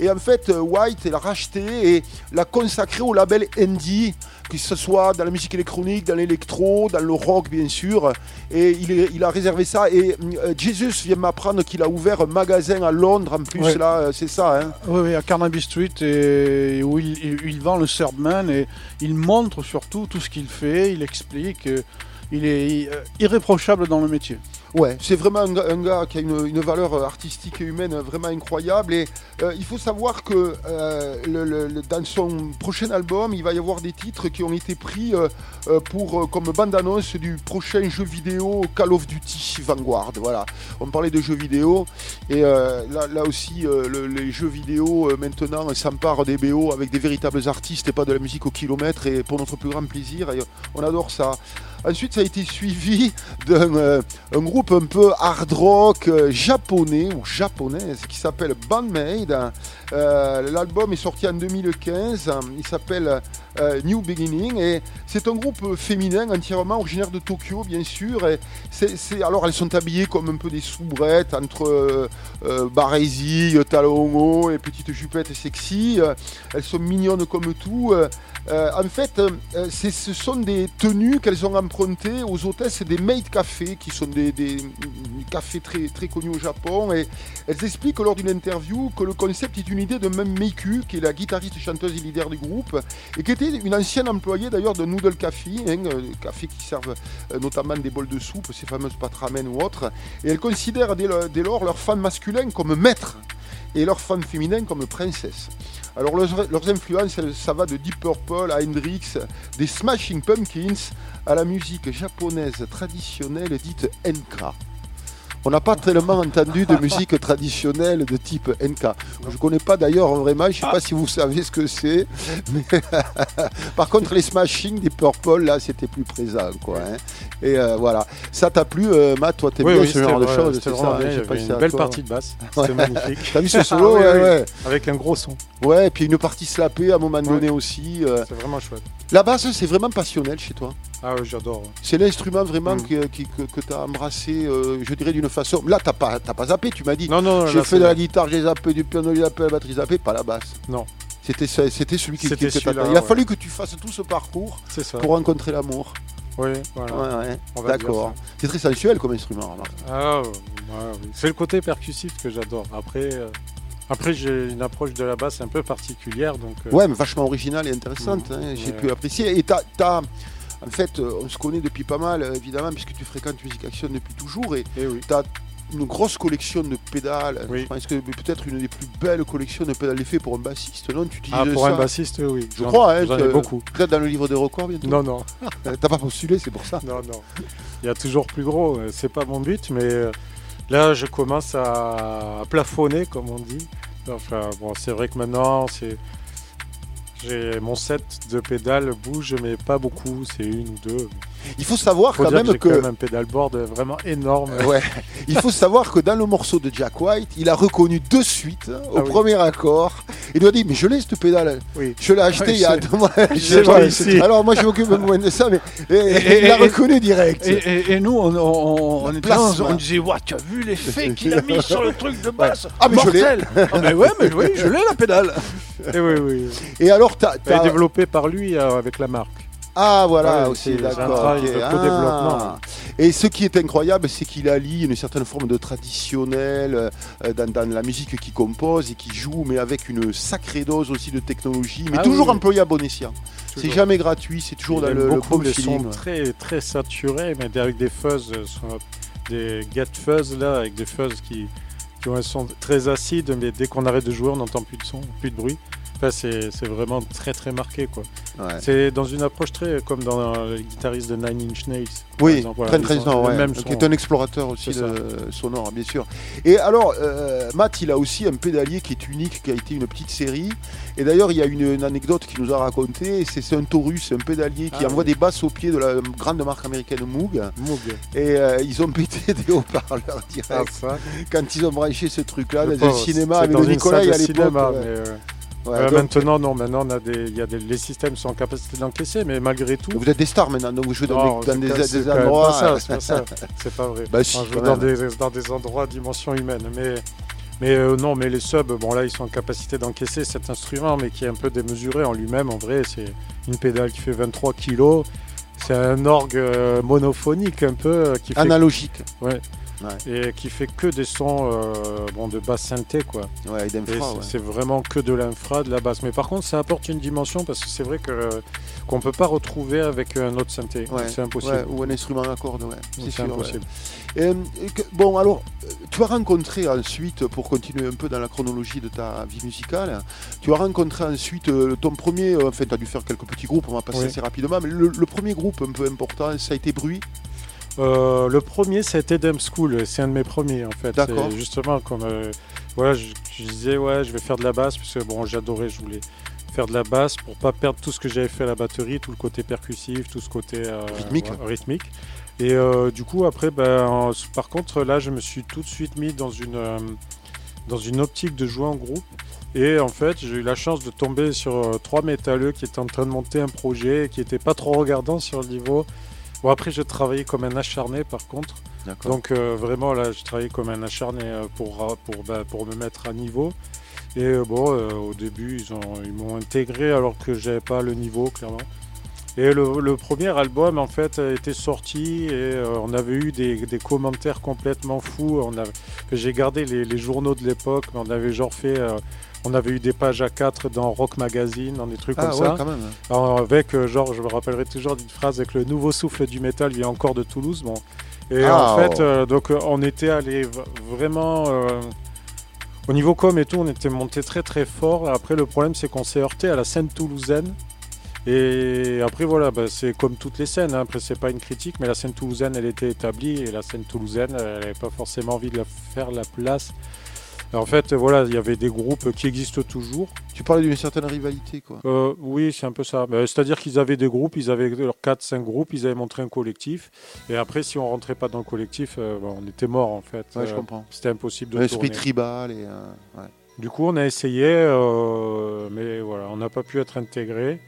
Et en fait, euh, White l'a racheté et l'a consacré au label indie, que ce soit dans la musique électronique, dans l'électro, dans le rock, bien sûr. Et il, est- il a réservé ça. Et euh, Jesus vient m'apprendre qu'il a ouvert un magasin à Londres, en plus, Ouais. là, c'est ça. Hein Oui, oui, à Carnaby Street, et où il, vend le Swordman et il montre surtout tout ce qu'il fait. Il explique. Il est euh, irréprochable dans le métier. Ouais, c'est vraiment un gars, qui a une, valeur euh, artistique et humaine vraiment incroyable. Et euh, il faut savoir que euh, dans son prochain album, il va y avoir des titres qui ont été pris euh, euh, pour, euh, comme bande-annonce du prochain jeu vidéo Call of Duty Vanguard. Voilà, on parlait de jeux vidéo. Et euh, là, aussi, euh, le- les jeux vidéo euh, maintenant s'emparent des BO avec des véritables artistes et pas de la musique au kilomètre. Et pour notre plus grand plaisir, et on adore ça. Ensuite, ça a été suivi d'un euh, un un peu hard rock euh, japonais ou japonaise qui s'appelle Bandmade. Euh, L'album est sorti en 2015. Il s'appelle euh, New Beginning et c'est un groupe féminin entièrement originaire de Tokyo, bien sûr. Alors, elles sont habillées comme un peu des soubrettes entre euh, euh, talons et petites jupettes sexy. Elles sont mignonnes comme tout. En fait, ce sont des tenues qu'elles ont empruntées aux hôtesses des maid café, qui sont des- des cafés très, très connus au Japon. Et elles expliquent lors d'une interview que le concept est une idée de Même Meiku, qui est la guitariste, chanteuse et leader du groupe, et qui était une ancienne employée d'ailleurs de Noodle Café, hein, euh, café qui servent euh, notamment des bols de soupe, ces fameuses pâtes ramen ou autres. Et elles considèrent dès, dès lors leurs fans masculins comme maîtres et leurs fans féminins comme princesses. Alors leurs, influences, ça va de Deep Purple à Hendrix, des Smashing Pumpkins à la musique japonaise traditionnelle dite Enka. On n'a pas tellement entendu de musique traditionnelle de type Enka. Je ne connais pas d'ailleurs vraiment, je ne sais pas si vous savez ce que c'est. mais- Par contre, les Smashing, des Purple, là, c'était plus présent. Quoi, hein. Et euh, voilà. Ça t'a plu, euh, Matt Toi, t'aimes Oui, bien oui, ce genre de choses c'est ça, bien, une belle partie de basse, c'était magnifique. T'as vu ce solo Ah, ouais, ouais. Avec un gros son, Ouais, et puis une partie slappée à un moment donné aussi. euh. c'est vraiment chouette. La basse, c'est vraiment passionnel chez toi. Ah oui, j'adore. C'est l'instrument vraiment Mm. que, qui- que, tu as embrassé, euh, je dirais, d'une façon. Là, t'as pas, t'as pas zappé, tu m'as dit. Non, non, J'ai là, fait de la guitare, j'ai zappé, du piano, j'ai zappé, la batterie zappé, pas la basse. Non. C'était, celui qui, que celui-là, t'attendais. Il a ouais. fallu que tu fasses tout ce parcours ça. pour rencontrer l'amour. Oui, voilà. Ouais, ouais. D'accord. C'est très sensuel comme instrument. Ah, oui. C'est le côté percussif que j'adore. Après, euh, après j'ai une approche de la basse un peu particulière, donc. euh, Ouais, mais vachement originale et intéressante. Mm. hein, J'ai Ouais. pu apprécier. Et t'as, t'as- en fait, euh, on se connaît depuis pas mal, euh, évidemment, puisque tu fréquentes Music Action depuis toujours. Et eh oui. t'as une grosse collection de pédales. Oui. Je pense que peut-être une des plus belles collections de pédales effets pour un bassiste, non? Tu utilises Ah, pour ça un bassiste, oui. Je crois, hein, J'en ai que- beaucoup. Peut-être dans le livre des records bientôt? Non, non, Euh, T'as pas postulé, c'est pour ça. non, non. Il y a toujours plus gros. C'est pas mon but, mais là, je commence à plafonner, comme on dit. Enfin, bon, c'est vrai que maintenant, c'est. J'ai mon set de pédales bouge, mais pas beaucoup. C'est une ou deux. Il faut savoir Faut quand même que quand même un pédalboard vraiment énorme. Ouais. Il faut savoir que dans le morceau de Jack White, il a reconnu de suite, hein, au Ah oui. premier accord, il lui a dit Mais je l'ai cette pédale, Oui. je l'ai acheté Ouais, il y a deux mois. Alors moi je m'occupe moins de ça, mais et- Et- il l'a reconnu direct. Et, nous, on, on, on était là, Plasma. on disait, tu as vu l'effet qu'il a mis sur le truc de basse Ah, mais je l'ai. Mortel Ah, mais ouais, mais oui, je l'ai la pédale Et oui, oui. Et alors, est t'as- développée par lui euh, avec la marque. Ah voilà Ouais, aussi, d'accord. travail ok. de Ah. Et ce qui est incroyable, c'est qu'il allie une certaine forme de traditionnel euh, dans, dans la musique qu'il compose et qui joue, mais avec une sacrée dose aussi de technologie, mais Ah toujours oui. employé à bon escient. C'est jamais gratuit, c'est toujours Il dans le, le beaucoup bon les feeling. très très saturés, mais avec des fuzz, euh, sont- des get fuzz là, avec des fuzz qui, qui ont un son très acide, mais dès qu'on arrête de jouer, on n'entend plus de son, plus de bruit. C'est vraiment très très marqué quoi. Ouais. C'est dans une approche très comme dans euh, le guitariste de Nine Inch Nails. Oui, exemple, voilà, très le ouais, même qui est un explorateur aussi de- sonore, bien sûr. Et alors, euh, Matt, il a aussi un pédalier qui est unique, qui a été une petite série. Et d'ailleurs, il y a une, une anecdote qu'il nous a racontée. C'est un Taurus, un pédalier qui Ah, envoie oui. des basses au pied de la grande marque américaine Moog. Moog. Et euh, ils ont pété des haut-parleurs direct Ah, quand ils ont branché ce truc-là dans un cinéma avec le Nicolas à l'époque. Ouais. euh, donc, maintenant non, maintenant on a des, il y a des, les systèmes sont en capacité d'encaisser, mais malgré tout. vous êtes des stars maintenant, donc vous jouez dans Non, des, dans endroits. c'est pas ça. C'est pas vrai. Bah si, On joue dans des, dans des endroits à dimension humaine. Mais, mais euh, non, mais les subs, bon là, ils sont en capacité d'encaisser cet instrument, mais qui est un peu démesuré en lui-même. En vrai, c'est une pédale qui fait 23 kilos. C'est un orgue euh, monophonique un peu qui fait Analogique. Ouais. Et qui fait que des sons euh, bon, de basse synthé quoi. Ouais, c'est- ouais. vraiment que de l'infra, de la basse. Mais par contre, ça apporte une dimension parce que c'est vrai que qu'on peut pas retrouver avec un autre synthé. Ouais, C'est impossible. ou un instrument à cordes. C'est impossible. Euh, et que- bon, alors, euh, tu as rencontré ensuite, pour continuer un peu dans la chronologie de ta vie musicale, tu as rencontré ensuite euh, ton premier, euh, enfin, tu as dû faire quelques petits groupes, on va passer Oui. assez rapidement, mais le, le premier groupe un peu important, ça a été Bruit? Euh, le premier, c'était Dame School. C'est un de mes premiers, en fait. D'accord. C'est Justement, comme euh, voilà, je, je disais, ouais, je vais faire de la basse, parce que bon, j'adorais, je voulais faire de la basse pour pas perdre tout ce que j'avais fait à la batterie, tout le côté percussif, tout ce côté euh, Rythmique. ouais, rythmique. Et du coup, après, ben, en- par contre, là, je me suis tout de suite mis dans une, dans une optique de jouer en groupe. Et en fait, j'ai eu la chance de tomber sur trois métalleux qui étaient en train de monter un projet et qui n'étaient pas trop regardants sur le niveau. Bon, après, je travaillais comme un acharné par contre. Donc, euh, vraiment, là, je travaillais comme un acharné euh, pour, pour, bah, pour me mettre à niveau. Et euh, bon, euh, au début, ils ont- ils m'ont intégré alors que j'avais pas le niveau, clairement. Et le, le premier album, en fait, été sorti et euh, on avait eu des, des commentaires complètement fous. On a- J'ai gardé les, les journaux de l'époque, mais on avait genre fait. On avait eu des pages à 4 dans Rock Magazine, dans des trucs ah comme ouais, ça. quand même. Alors, avec, euh, genre, je me rappellerai toujours d'une phrase avec le nouveau souffle du métal vient encore de Toulouse. Bon. Et Ah, en fait, oh. euh, donc, euh, on était allé vraiment. euh, au niveau com et tout, on était monté très très fort. Après, le problème, c'est qu'on s'est heurté à la scène toulousaine. Et après, voilà, bah, c'est comme toutes les scènes. hein. Après, c'est pas une critique, mais la scène toulousaine, elle était établie. Et la scène toulousaine, elle n'avait pas forcément envie de la faire la place. En fait, voilà, il y avait des groupes qui existent toujours. Tu parlais d'une certaine rivalité, quoi. Euh, oui, c'est un peu ça. Ben, C'est-à-dire qu'ils avaient des groupes, ils avaient leurs 4-5 groupes, ils avaient montré un collectif. Et après, si on rentrait pas dans le collectif, euh, ben, on était mort en fait. Ouais, je Euh, comprends. C'était impossible de Un esprit tourner. tribal et. ouais. Du coup, on a essayé, euh, mais voilà, on n'a pas pu être intégré.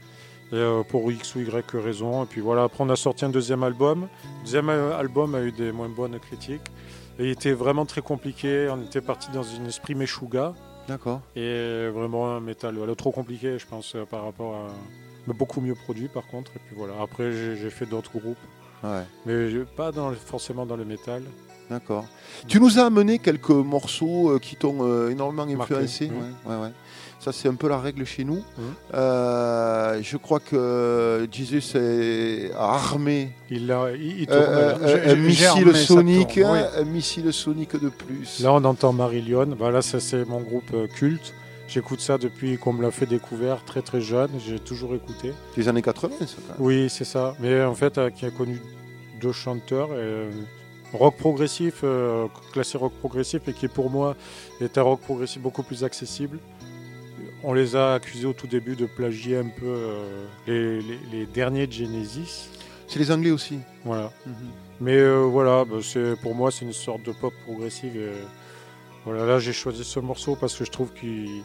Euh, pour X ou Y raison. Et puis voilà, après on a sorti un deuxième album. Le deuxième album a eu des moins bonnes critiques. Et il était vraiment très compliqué. On était parti dans un esprit Meshuga. D'accord. Et vraiment un métal voilà, trop compliqué, je pense, euh, par rapport à. Mais beaucoup mieux produit par contre. Et puis voilà, après j'ai fait d'autres groupes. Ouais. Mais pas dans, forcément dans le métal. D'accord. Tu nous as amené quelques morceaux euh, qui t'ont euh, énormément influencé. Ouais, ouais, ouais. Ça, c'est un peu la règle chez nous. Mhm. Euh, je crois que Jesus est armé Il, a, il, il tourne, euh, euh, un missile sonique, tourne, oui. un missile sonique de plus. Là, on entend Marillion. Bah, là, ça, c'est mon groupe euh, culte. J'écoute ça depuis qu'on me l'a fait découvrir très très jeune. J'ai toujours écouté. Les années 80, ça. quand même. Oui, c'est ça. Mais en fait, euh, qui a connu deux chanteurs. et, rock progressif, classé rock progressif, et qui pour moi est un rock progressif beaucoup plus accessible. On les a accusés au tout début de plagier un peu euh, les, les- les derniers de Genesis. C'est les Anglais aussi. Voilà. Mhm. Mais euh, voilà, bah, c'est pour moi c'est une sorte de pop progressive. et, voilà, là j'ai choisi ce morceau parce que je trouve qu'il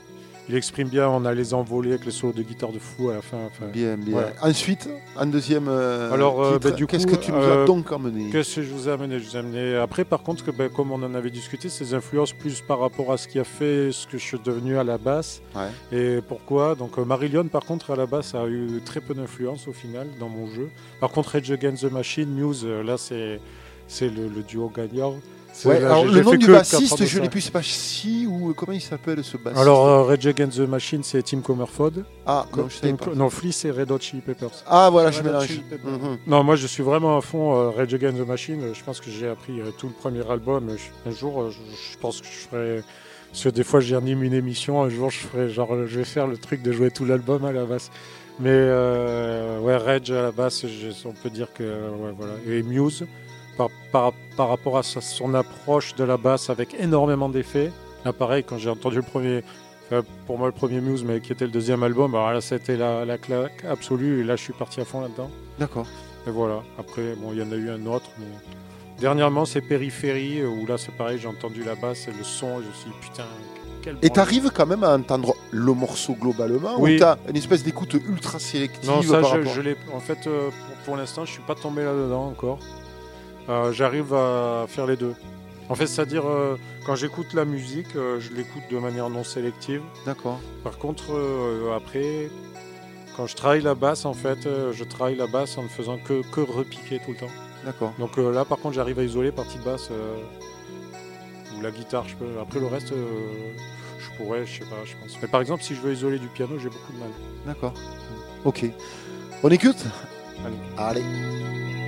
il exprime bien. On a les envolées avec les solos de guitare de fou à la fin. enfin, Bien, bien. Ensuite, en deuxième euh, Alors, euh, bah, qu'est-ce que tu nous as euh, donc amené? Qu'est-ce que je vous ai amené? Je vous ai amené. Après, par contre, que, ben, comme on en avait discuté, ces influences plus par rapport à ce qui a fait ce que je suis devenu à la basse. Ouais. Et pourquoi? Donc, Marillion, par contre, à la basse, a eu très peu d'influence au final dans mon jeu. Par contre, Rage Against the Machine, Muse, là, c'est c'est le, le duo gagnant. C'est- Ouais, là, alors, j'ai- le nom du bassiste, je l'ai plus, c'est pas si ou comment il s'appelle ce bassiste Alors, euh, Rage Against the Machine, c'est Tim Comerford. Ah, non, je Tim- pas. non, Flea, c'est Red Hot Chili Peppers. Ah, voilà, je mélange. Peppers. Mhm. Non, moi je suis vraiment à fond euh, Rage Against the Machine. Je pense que j'ai appris euh, tout le premier album. Je- Un jour, euh, je, je pense que je ferai. Parce que des fois, j'anime une émission. Un jour, je ferai genre, je vais faire le truc de jouer tout l'album à la basse. Mais euh, ouais, Rage à la basse, je- on peut dire que ouais, voilà. Et Muse, par, par, par rapport à sa- son approche de la basse avec énormément d'effets. Là, pareil, quand j'ai entendu le premier. enfin, pour moi, le premier Muse, mais qui était le deuxième album, alors là, c'était la, la claque absolue. Et là, je suis parti à fond là-dedans. D'accord. Et voilà. Après, bon, il y en a eu un autre, mais dernièrement, c'est Périphérie, euh, où là, c'est pareil, j'ai entendu la basse et le son, et je me suis dit, putain, quel Et t'arrives quand même à entendre le morceau globalement Oui. ou t'as une espèce d'écoute ultra sélective Non, ça, par je, rapport je l'ai. En fait, euh, pour, pour l'instant, je suis pas tombé là-dedans encore. Euh, J'arrive à faire les deux. En fait, c'est-à-dire, euh, quand j'écoute la musique, euh, je l'écoute de manière non sélective. D'accord. Par contre, euh, après, quand je travaille la basse, en fait, je travaille la basse en ne faisant que, que repiquer tout le temps. D'accord. Donc là, par contre, j'arrive à isoler partie basse. euh, ou la guitare. Je peux... Après le reste, je pourrais, je sais pas, je pense. Mais par exemple, si je veux isoler du piano, j'ai beaucoup de mal. D'accord. Ok. On écoute? Allez. Allez.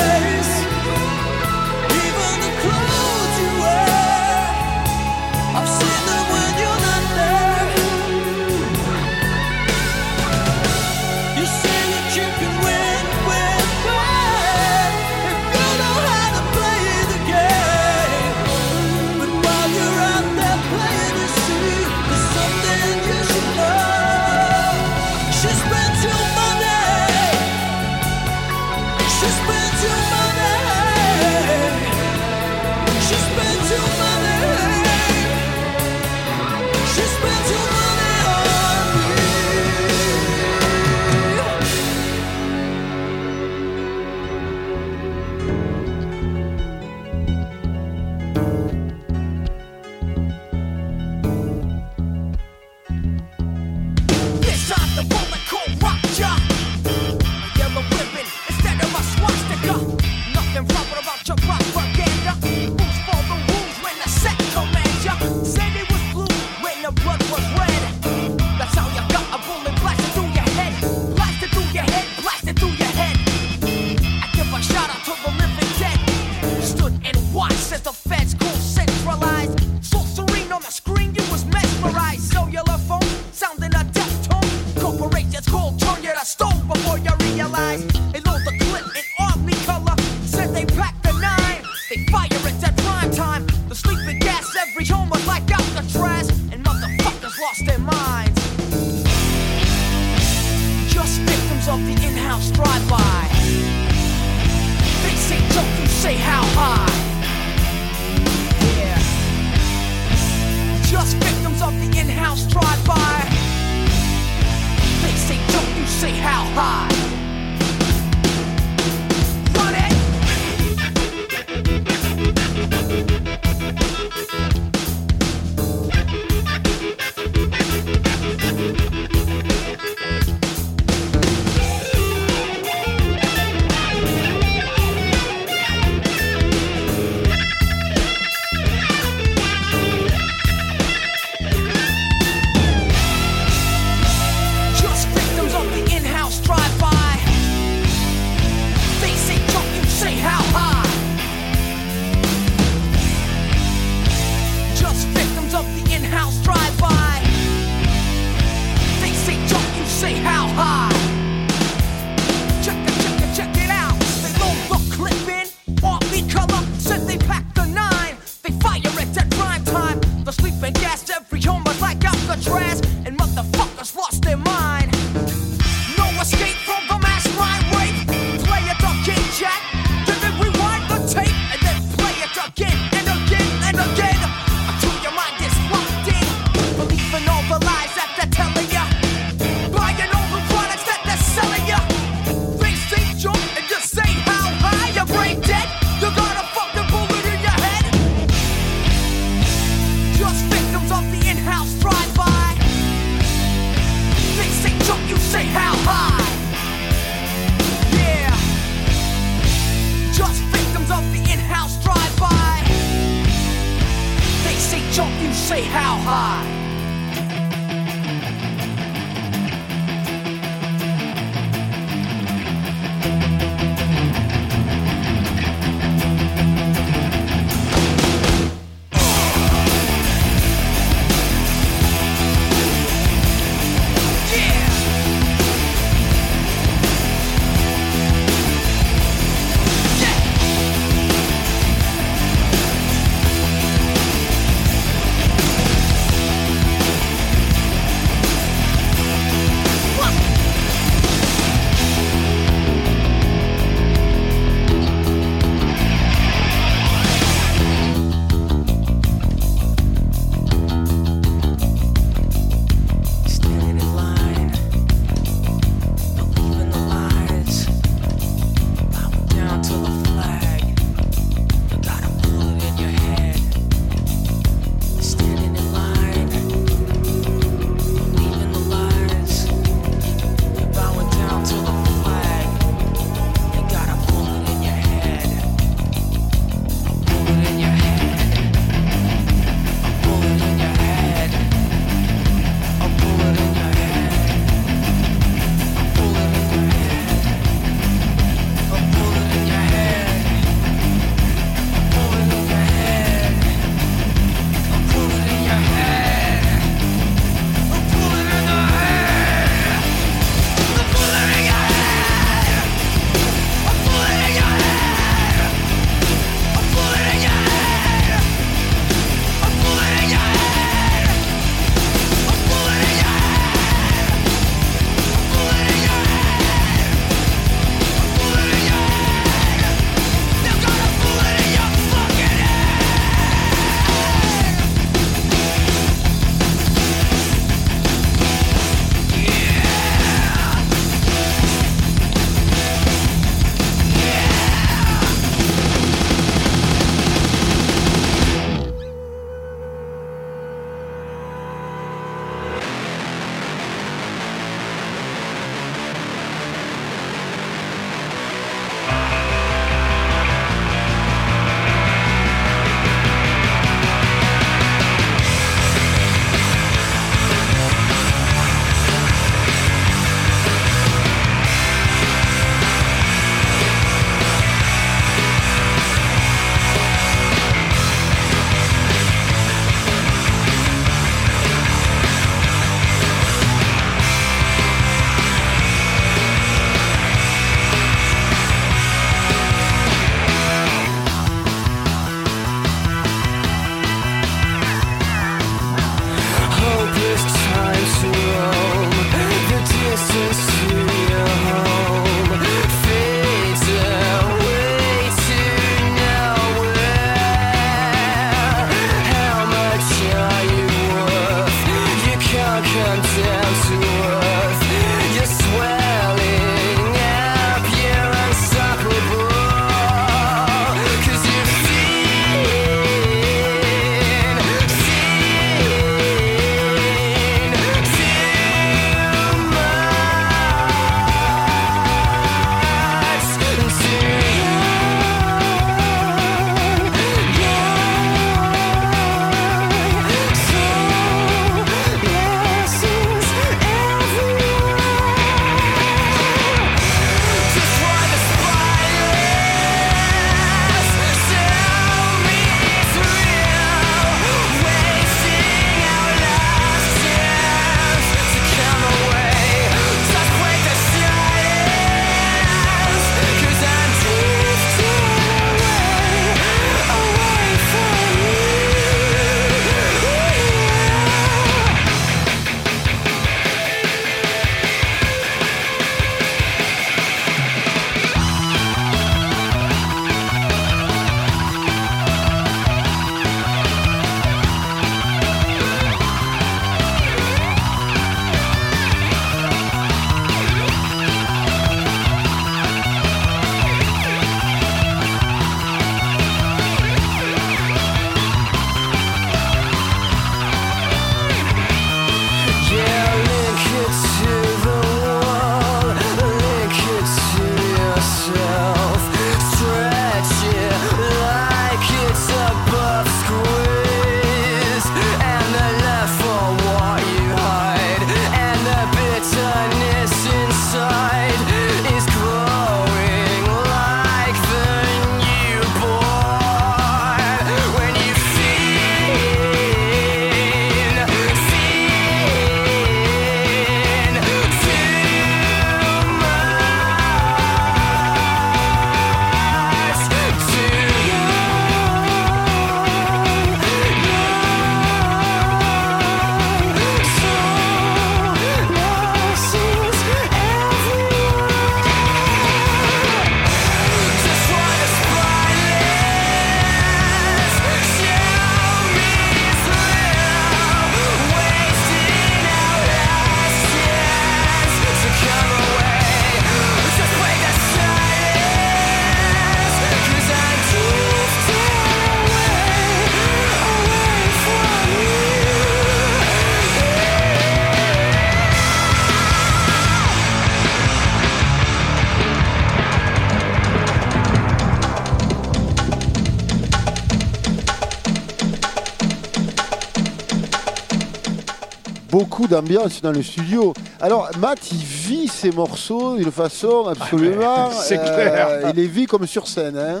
D'ambiance dans le studio. Alors, Matt, il vit ses morceaux d'une façon absolument. c'est clair. Il les vit comme sur scène. hein.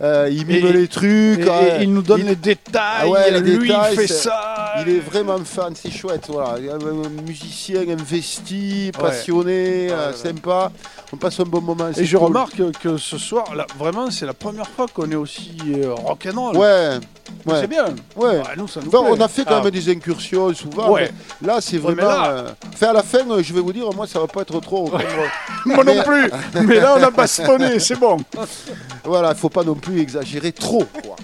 Euh, il mime Et- les trucs. Et, euh, et il nous donne il- les détails. Ah ouais, les lui, détails, il fait ça. Il est vraiment fan, c'est chouette. Voilà. Un musicien investi, Ouais. passionné, Ouais, euh, sympa. On passe un bon moment. Et je cool. remarque que, ce soir, là, vraiment, c'est la première fois qu'on est aussi euh, rock'n'roll. Ouais, ouais, C'est bien. ouais. Ouais, nous, ça nous Enfin, plaît. on a fait quand Ah. même des incursions souvent. Ouais. mais Là, c'est vraiment. là- euh, Enfin, à la fin, euh, je vais vous dire, moi, ça va pas être trop. Moi Mais- non plus. Mais là, on a bastonné, c'est bon. Voilà, il faut pas non plus exagérer trop. Quoi.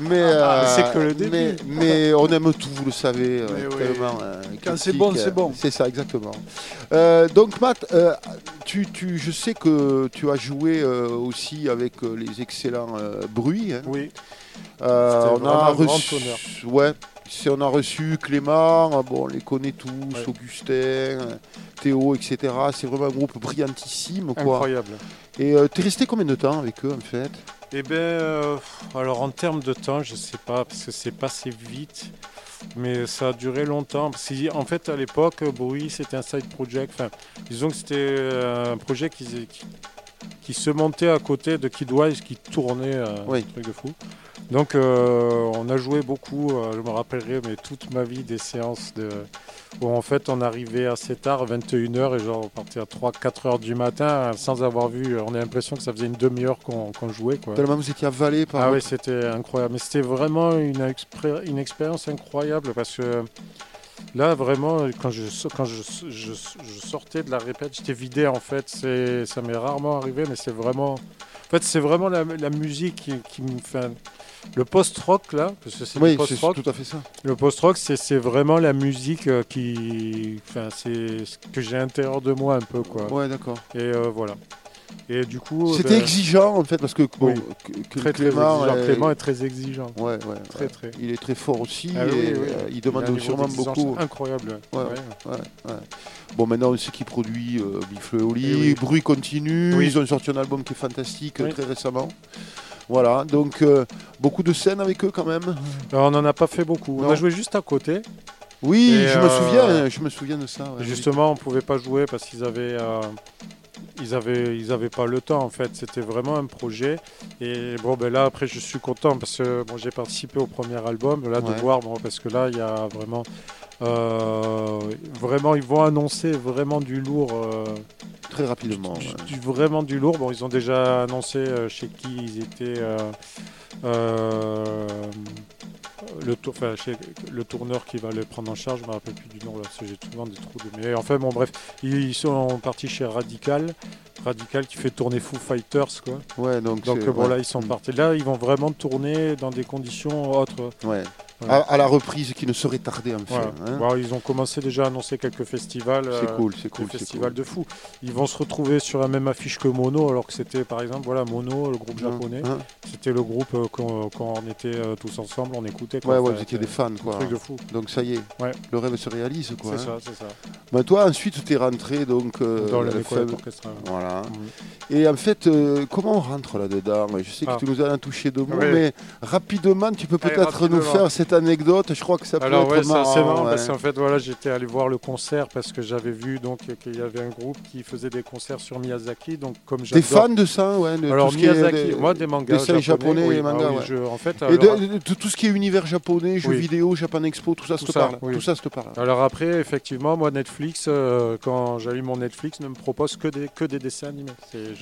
Mais, Ah, euh, c'est que le début. Mais, mais on aime tout, vous le savez. euh, oui. euh, Quand c'est bon, c'est euh, bon. C'est ça, exactement. Euh, donc, Matt, euh, tu, tu, je sais que tu as joué euh, aussi avec euh, les excellents euh, bruits. hein. Oui. Euh, on a vraiment un grand reçu, ouais, on a reçu Clément, ah bon, on les connaît tous, Ouais. Augustin, euh, Théo, etc. C'est vraiment un groupe brillantissime, quoi. Incroyable. Et euh, t'es resté combien de temps avec eux, en fait? Eh bien, euh, alors en termes de temps, je sais pas, parce que c'est passé vite, mais ça a duré longtemps. Parce en fait, à l'époque, Bruit, c'était un side project. Disons que c'était euh, un projet qui, qui, qui se montait à côté de Kid Wise, qui tournait, euh, Oui. un truc de fou. Donc, euh, on a joué beaucoup, euh, je me rappellerai, mais toute ma vie, des séances de, où en fait, on arrivait assez tard, 21h, et genre, on partait à 3-4 heures du matin, sans avoir vu. On a l'impression que ça faisait une demi-heure qu'on qu'on jouait, quoi. Tellement vous étiez avalé par. Ah oui, c'était incroyable. Mais c'était vraiment une, une expérience incroyable parce que là, vraiment, quand je, quand je, je- je sortais de la répète, j'étais vidé en fait. C'est- Ça m'est rarement arrivé, mais c'est vraiment. En fait, c'est vraiment la, la musique qui, qui me fait. Le post-rock, là, parce que c'est Oui, du c'est post-rock. tout à fait ça. Le post-rock, c'est c'est vraiment la musique euh, qui. Enfin, c'est ce que j'ai à l'intérieur de moi un peu, quoi. Ouais, d'accord. Et euh, voilà. Et du coup. C'était ben, exigeant, en fait, parce que, bon, Oui. que- que Très, très Clément, exigeant. euh, Clément est très exigeant. Ouais, ouais, Très, ouais. très. Il est très fort aussi Ah et oui. euh, il demande sûrement beaucoup. Incroyable. Ouais, Ouais. ouais, ouais. Bon, maintenant, on sait qui produit euh, Big Flo et Oli, Eh oui. Bruit continue. Oui. Ils ont sorti un album qui est fantastique très récemment. Voilà, donc euh, beaucoup de scènes avec eux quand même. Alors, on n'en a pas fait beaucoup. Non. On a joué juste à côté. Oui, Et, je me euh, souviens, je me souviens de ça. Justement, on pouvait pas jouer parce qu'ils avaient, ils avaient, ils avaient pas le temps en fait. C'était vraiment un projet. Et bon, ben là après, je suis content parce que bon, j'ai participé au premier album. Là, Ouais. de voir, bon, parce que là, il y a vraiment, euh, vraiment, ils vont annoncer vraiment du lourd. euh, Très rapidement. du- ouais. du- vraiment du lourd. Bon, ils ont déjà annoncé euh, chez qui ils étaient. Le, tour- enfin, chez le tourneur qui va les prendre en charge, je me rappelle plus du nom là, parce que j'ai souvent des trous de. Mais enfin bon bref, ils sont partis chez Radical, Radical qui fait tourner Foo Fighters quoi. Ouais, donc, Donc bon ouais. là ils sont partis. Là ils vont vraiment tourner dans des conditions autres. Ouais. Ouais. À, à la reprise qui ne enfin. Voilà. hein. Bon, ils ont commencé déjà à annoncer quelques festivals. C'est euh, cool, c'est des cool. c'est festivals cool. de fous. Ils vont se retrouver sur la même affiche que Mono, alors que c'était par exemple voilà Mono, le groupe Hein, japonais. hein. C'était le groupe euh, quand, quand on était euh, tous ensemble, on écoutait. quoi. Ouais, ouais, vous étiez c'était des fans, un quoi. truc de fou. Donc ça y est, Ouais. le rêve se réalise, quoi. C'est hein. ça, c'est ça. Bah, toi, ensuite, tu es rentré donc euh, Dans l'école faible- orchestre. Voilà. Mhm. Et en fait, comment on rentre là-dedans? Je sais que Ah. tu nous as en touché deux mots, mais rapidement, tu peux peut-être nous faire cette anecdote. Je crois que ça peut Alors être ouais, marrant. c'est marrant ouais. parce qu'en fait voilà, j'étais allé voir le concert parce que j'avais vu donc qu'il y avait un groupe qui faisait des concerts sur Miyazaki. Donc comme T'es fan de ça, ouais de Alors tout ce qui est Miyazaki, des- moi des mangas dessins japonais oui, et mangas, ah oui, ouais. je- en fait, Et de, de- de tout ce qui est univers japonais, jeux Oui. vidéo, Japan Expo, tout ça, Tout se te ça, parle. Tout ça, se parle. alors après effectivement moi Netflix euh, quand j'allume mon Netflix ne me propose que des que des dessins animés.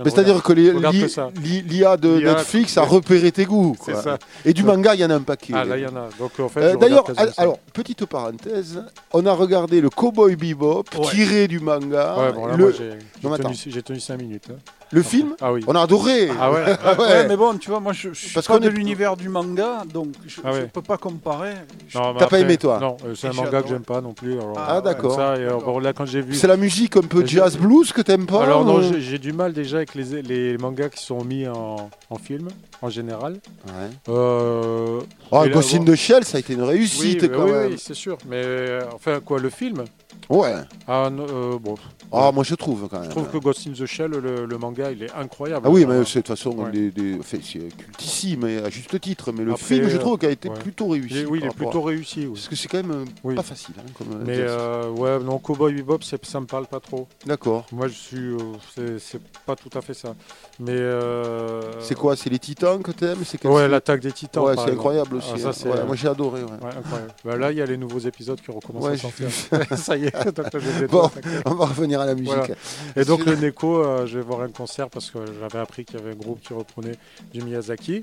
C'est-à-dire que l'IA de Netflix a repéré tes goûts. Et du manga, il y en a un paquet. Ah là il y en a. Donc en fait Euh, D'ailleurs, alors, petite parenthèse, on a regardé le Cowboy Bebop Ouais. tiré du manga. ouais, bon, là, le, moi, j'ai tenu, tenu 5 minutes. hein. Le film, Ah oui. on a adoré. Ah ouais. Ouais. Ouais, mais bon, tu vois, moi je, je suis Parce pas qu'on de est- l'univers du manga, donc je, Ah je ouais. peux pas comparer. Je- T'as pas aimé, toi Non, euh, c'est un manga que j'aime pas non plus. alors, Ah, euh, d'accord. Euh, là, quand j'ai vu. C'est la musique un peu jazz blues que t'aimes pas Alors non, j'ai du mal déjà avec les, les mangas qui sont mis en, en film, en général. Ouais. Euh, Oh, Ghost in the Shell, ça a été une oui, réussite mais quand oui, même. oui, c'est sûr. Mais enfin, quoi, le film Ouais. Ah, non, euh, bon, Ah, moi je trouve quand même. je trouve que Ghost in the Shell, le, le manga, il est incroyable. Ah oui, Euh, mais c'est de toute façon Ouais. des, des- enfin, c'est cultissime à juste titre, mais le Après, film, je euh, trouve qu'il a été ouais. plutôt réussi. oui, il est à- plutôt réussi. oui. Parce que c'est quand même euh, Oui. pas facile. hein, comme, euh, Mais euh, ouais, non, Cowboy Bebop, ça me parle pas trop. D'accord. Moi, je suis, euh, c'est- pas tout à fait ça. Mais euh, C'est quoi C'est les Titans que t'aimes Ouais, l'attaque des Titans. Ouais, c'est incroyable aussi. Ah, ça, hein. euh, moi j'ai adoré. ouais. Ouais, incroyable. Bah, là, il y a les nouveaux épisodes qui recommencent Ouais, à sortir. ça y est. donc là, Bon. On va revenir à la musique. Voilà. Et donc le Neko, euh, je vais voir un concert parce que j'avais appris qu'il y avait un groupe qui reprenait du Miyazaki. Et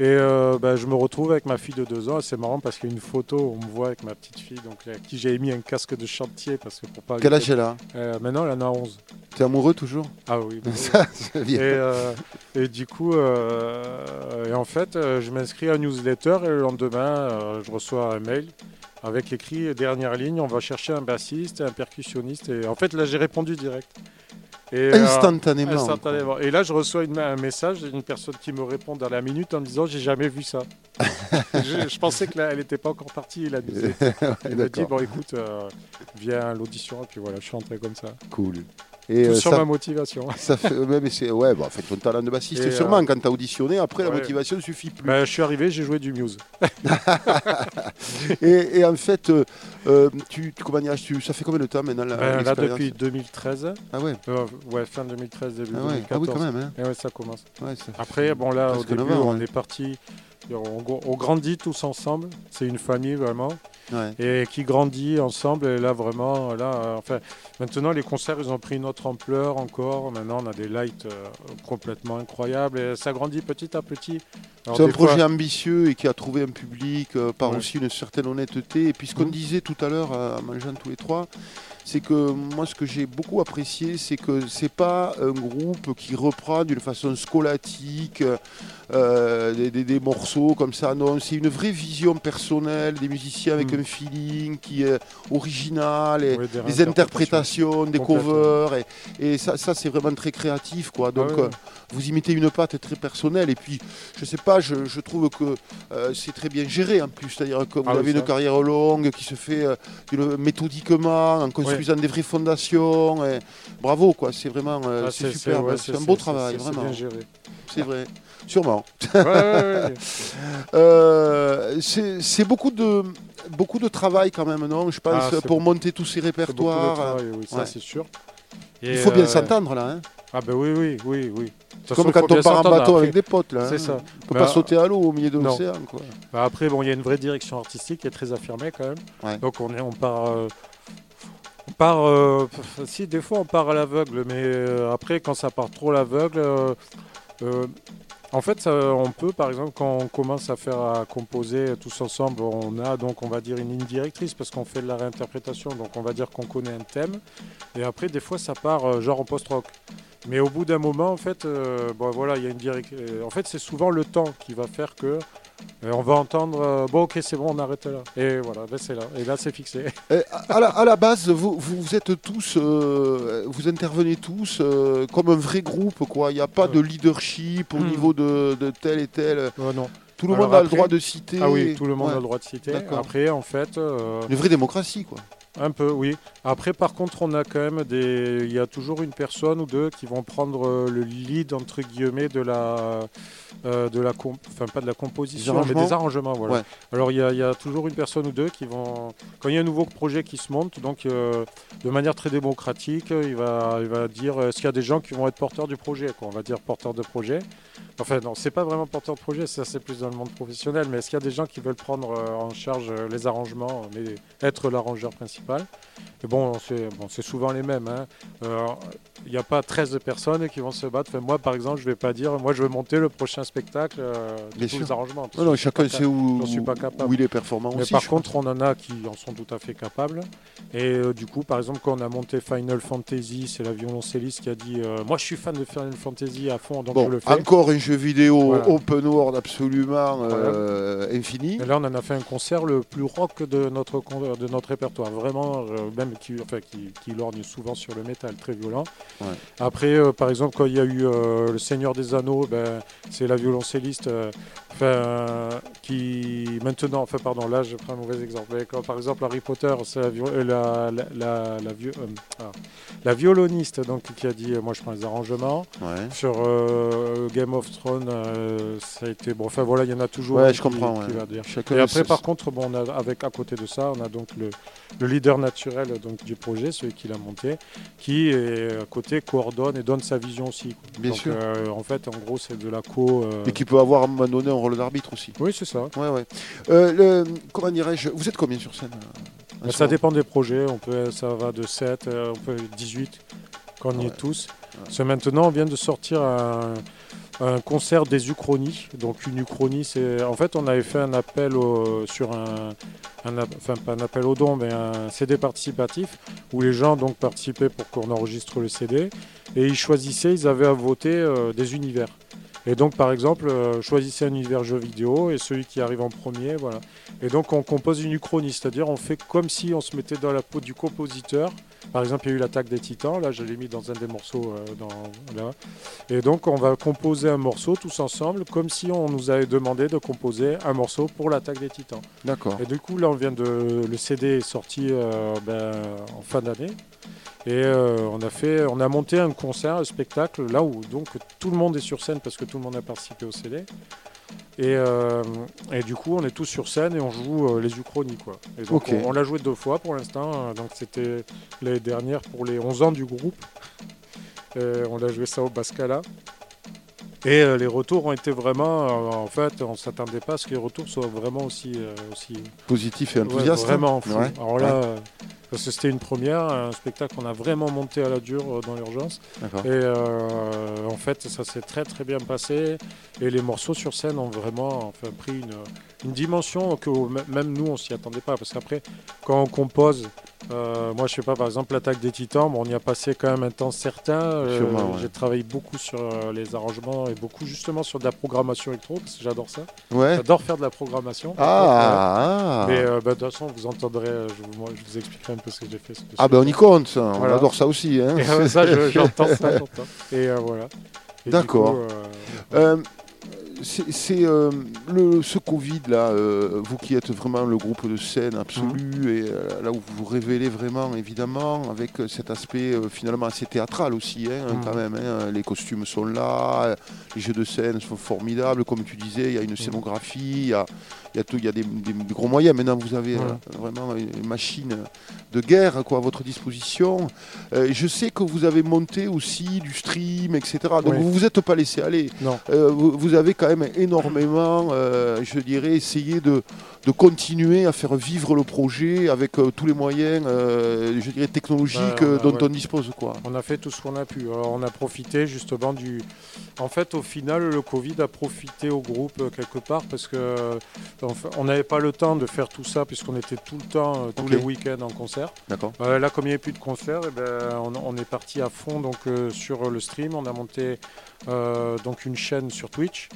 euh, bah, je me retrouve avec ma fille de deux ans. Et c'est marrant parce qu'il y a une photo, on me voit avec ma petite fille, donc à qui j'ai mis un casque de chantier parce que pour pas. Quel âge elle a? Euh, Maintenant, elle en a 11. T'es amoureux toujours? Ah oui. bah. Ça, c'est Et, et du coup, et en fait, je m'inscris à une newsletter et le lendemain, je reçois un mail avec écrit dernière ligne, on va chercher un bassiste, un percussionniste. Et en fait, là, j'ai répondu direct. Et, euh, Instantanément. instantanément. Et là, je reçois une- un message d'une personne qui me répond dans la minute en me disant J'ai jamais vu ça. je, je pensais que là, elle n'était pas encore partie. Il a dit, Ouais, il m'a dit Bon, écoute, euh, viens à l'audition. Et puis voilà, je suis rentré comme ça. cool. Et Tout euh, sur ça, ma motivation. ça fait, ouais, mais c'est ouais, bah, en fait, ton talent de bassiste, Et, sûrement, euh, quand t'as auditionné, après la motivation ne suffit plus. Bah, je suis arrivé, j'ai joué du Muse. Et, et en fait, euh, tu, tu, comment tu, ça fait combien de temps maintenant la, Ben, là, depuis 2013. Ah ouais, ouais, fin 2013, début ah ouais, ah 2014. oui quand même. Hein. Et ouais, ça commence. Ça- Après, bon, là, au début, ans, on est parti. On, on grandit tous ensemble. C'est une famille, vraiment. Ouais. Et qui grandit ensemble. Et là, vraiment, là, euh, enfin, maintenant, les concerts, ils ont pris une autre ampleur encore. Maintenant, on a des lights euh, complètement incroyables. Et ça grandit petit à petit. C'est un fois- projet ambitieux et qui a trouvé un public euh, par Ouais. aussi une certaine honnêteté. Et puis ce qu'on Mhm. disait tout à l'heure en mangeant tous les trois, c'est que moi ce que j'ai beaucoup apprécié, c'est que c'est pas un groupe qui reprend d'une façon scolatique euh, des, des- des morceaux comme ça. Non, c'est une vraie vision personnelle des musiciens avec Mhm. un feeling qui est original et des des interprétations, des covers. Et, et ça, ça c'est vraiment très créatif. Quoi. Donc Ah ouais, euh, vous y mettez une patte très personnelle. Et puis, je sais pas, je, je trouve que euh, c'est très bien géré en plus. C'est-à-dire que vous Ah oui, avez une carrière longue qui se fait euh, méthodiquement, en construisant des vraies fondations. Et bravo, quoi. C'est vraiment euh, Ah, c'est super. c'est un beau c'est- travail, c'est- c'est vraiment. bien géré. C'est vrai. Sûrement. Euh, c'est c'est beaucoup de, beaucoup de travail quand même, non? Je pense, Ah, c'est pour monter tous ces C'est répertoires. travail, oui, ça c'est sûr. Il faut bien euh, s'entendre là. Hein Ah ben oui, oui, oui, oui. Façon, Comme quand on part en bateau Après- avec des potes là. C'est hein. ça. On peut Bah, pas sauter à l'eau au milieu de l'océan. quoi. Bah, après, bon, il y a une vraie direction artistique qui est très affirmée quand même. Ouais. Donc on est, on part, euh, on euh, si des fois on part à l'aveugle, mais euh, après quand ça part trop à l'aveugle, euh, en fait, on peut, par exemple, quand on commence à faire à composer tous ensemble, on a donc, on va dire, une ligne directrice parce qu'on fait de la réinterprétation. Donc, on va dire qu'on connaît un thème. Et après, des fois, ça part genre en post-rock. Mais au bout d'un moment, en fait, voilà, il y a une. En fait, c'est souvent le temps qui va faire que on va entendre. euh, bon, ok, c'est bon, on arrête là. Et voilà, ben, c'est là. Et là, c'est fixé. À, la, à la base, vous, vous, êtes tous, euh, vous intervenez tous euh, comme un vrai groupe, quoi. Il n'y a pas de leadership au Hmm. niveau de, de tel et tel. Euh, non. Tout le Alors monde a le droit de citer. Ah oui, tout le monde Ouais. a le droit de citer. Après, en fait. Une vraie démocratie, quoi. Un peu, oui. Après, par contre, on a quand même des. Il y a toujours une personne ou deux qui vont prendre euh, le lead entre guillemets de la, euh, de la, enfin pas de la composition, Des mais des arrangements voilà. Ouais. Alors il y, a, il y a toujours une personne ou deux qui vont, quand il y a un nouveau projet qui se monte, donc euh, de manière très démocratique, il va, il va dire est-ce qu'il y a des gens qui vont être porteurs du projet, quoi. On va dire porteurs de projet. Enfin non, c'est pas vraiment porteur de projet, ça c'est plus dans le monde professionnel, mais est-ce qu'il y a des gens qui veulent prendre en charge les arrangements, mais être l'arrangeur principal? Et bon, c'est bon, souvent les mêmes. hein. Il n'y a pas 13 personnes qui vont se battre. Enfin, moi, par exemple, je vais pas dire, moi, je veux monter le prochain spectacle euh, de tous les arrangements. Non, non, chacun sait où, suis pas capable. où il est performant mais aussi. par contre, on en a qui en sont tout à fait capables. Et euh, du coup, par exemple, quand on a monté Final Fantasy, c'est la violoncelliste qui a dit euh, Moi, je suis fan de Final Fantasy à fond, donc Bon, je le fais. encore un jeu vidéo Voilà. open world absolument euh, infini. Et là, on en a fait un concert le plus rock de notre, de notre répertoire. Vraiment, euh, même qui, enfin, qui, qui lorgne souvent sur le métal, très violent. Ouais. Après, euh, par exemple, quand il y a eu euh, Le Seigneur des Anneaux, ben, c'est la violoncelliste qui maintenant, enfin pardon, là je prends un mauvais exemple. Mais quand, par exemple Harry Potter, c'est la, la, la, ah, la violoniste donc, qui a dit moi je prends les arrangements. Ouais. Sur Game of Thrones, ça a été bon. Enfin voilà, il y en a toujours. Ouais, je qui- comprends, qui va dire. Chacun Et après, par contre, bon, on a, avec à côté de ça, on a donc le, le leader naturel donc du projet, celui qui l'a monté, qui est à côté coordonne et donne sa vision aussi. Bien donc, sûr. euh, en fait, en gros, c'est de la co. euh, Et qui peut avoir à un moment donné un rôle d'arbitre aussi. Oui, c'est ça. Ouais, ouais. Euh, le- comment dirais-je Vous êtes combien sur scène ce ça dépend des projets. On peut, ça va de 7, euh, on peut 18 quand on y Ouais. est tous. Parce que maintenant, on vient de sortir un, un concert des Uchronies. Donc une Uchronie, c'est en fait, on avait fait un appel au- sur un, appel au don, mais un CD participatif où les gens donc participaient pour qu'on enregistre le CD et ils choisissaient, ils avaient à voter euh, des univers. Et donc, par exemple, euh, choisissez un univers jeu vidéo et celui qui arrive en premier, voilà. Et donc, on compose une uchronie, c'est-à-dire on fait comme si on se mettait dans la peau du compositeur. Par exemple, il y a eu l'attaque des titans, là, je l'ai mis dans un des morceaux. euh, dans, là. Et donc, on va composer un morceau tous ensemble, comme si on nous avait demandé de composer un morceau pour l'attaque des titans. D'accord. Et du coup, là, on vient de. Le CD est sorti euh, ben, en fin d'année. Et euh, on, a fait, on a monté un concert, un spectacle, là où donc tout le monde est sur scène parce que tout le monde a participé au CD. Et, euh, et du coup, on est tous sur scène et on joue euh, les Uchronies. Quoi. Et donc, on, on l'a joué deux fois pour l'instant. euh, Donc, c'était l'année dernière pour les 11 ans du groupe. On a joué ça au Bascala. Et les retours ont été vraiment. en fait, on ne s'attendait pas à ce que les retours soient vraiment aussi. euh, aussi Positif et Ouais, enthousiaste. vraiment fou. Ouais. Alors là, parce que c'était une première, un spectacle qu'on a vraiment monté à la dure euh, dans l'urgence. Et euh, en fait, ça s'est très très bien passé. Et les morceaux sur scène ont vraiment enfin, pris une, une dimension que même nous, on s'y attendait pas. Parce qu'après, quand on compose, euh, moi je sais pas, par exemple, l'attaque des titans, bon, on y a passé quand même un temps certain. Euh, ouais. J'ai travaillé beaucoup sur euh, les arrangements et beaucoup justement sur de la programmation électro, parce que j'adore ça. Ouais. J'adore faire de la programmation. Ah, ah. Mais bah, de toute façon, vous entendrez, je, vous- moi, je vous expliquerai un peu ce que j'ai fait. que Ah ben on y compte, ça. on Voilà. adore ça aussi. Hein. Et, ça, je- j'entends ça, j'entends. Et voilà. D'accord. C'est euh, le ce Covid là, euh, vous qui êtes vraiment le groupe de scène absolu et euh, là où vous vous révélez vraiment évidemment avec cet aspect finalement assez théâtral aussi hein, Mhm. quand même. hein. les costumes sont là, les jeux de scène sont formidables comme tu disais. Il y a une scénographie, il y a il y a tout, il y a des, des gros moyens. Maintenant vous avez euh, Voilà. vraiment une machine de guerre quoi à votre disposition. Euh, je sais que vous avez monté aussi du stream etc. Donc Oui. vous vous êtes pas laissé aller. non. Euh, vous, vous avez quand même énormément, euh, je dirais, essayé de, de continuer à faire vivre le projet avec euh, tous les moyens, euh, je dirais, technologiques euh, dont ouais. on dispose. Quoi. On a fait tout ce qu'on a pu. Alors, on a profité justement du. En fait, au final, le Covid a profité au groupe quelque part parce que on n'avait pas le temps de faire tout ça puisqu'on était tout le temps, tous les week-ends en concert. D'accord là, comme il n'y avait plus de concerts, eh ben, on, on est parti à fond donc, sur le stream. On a monté donc une chaîne sur Twitch.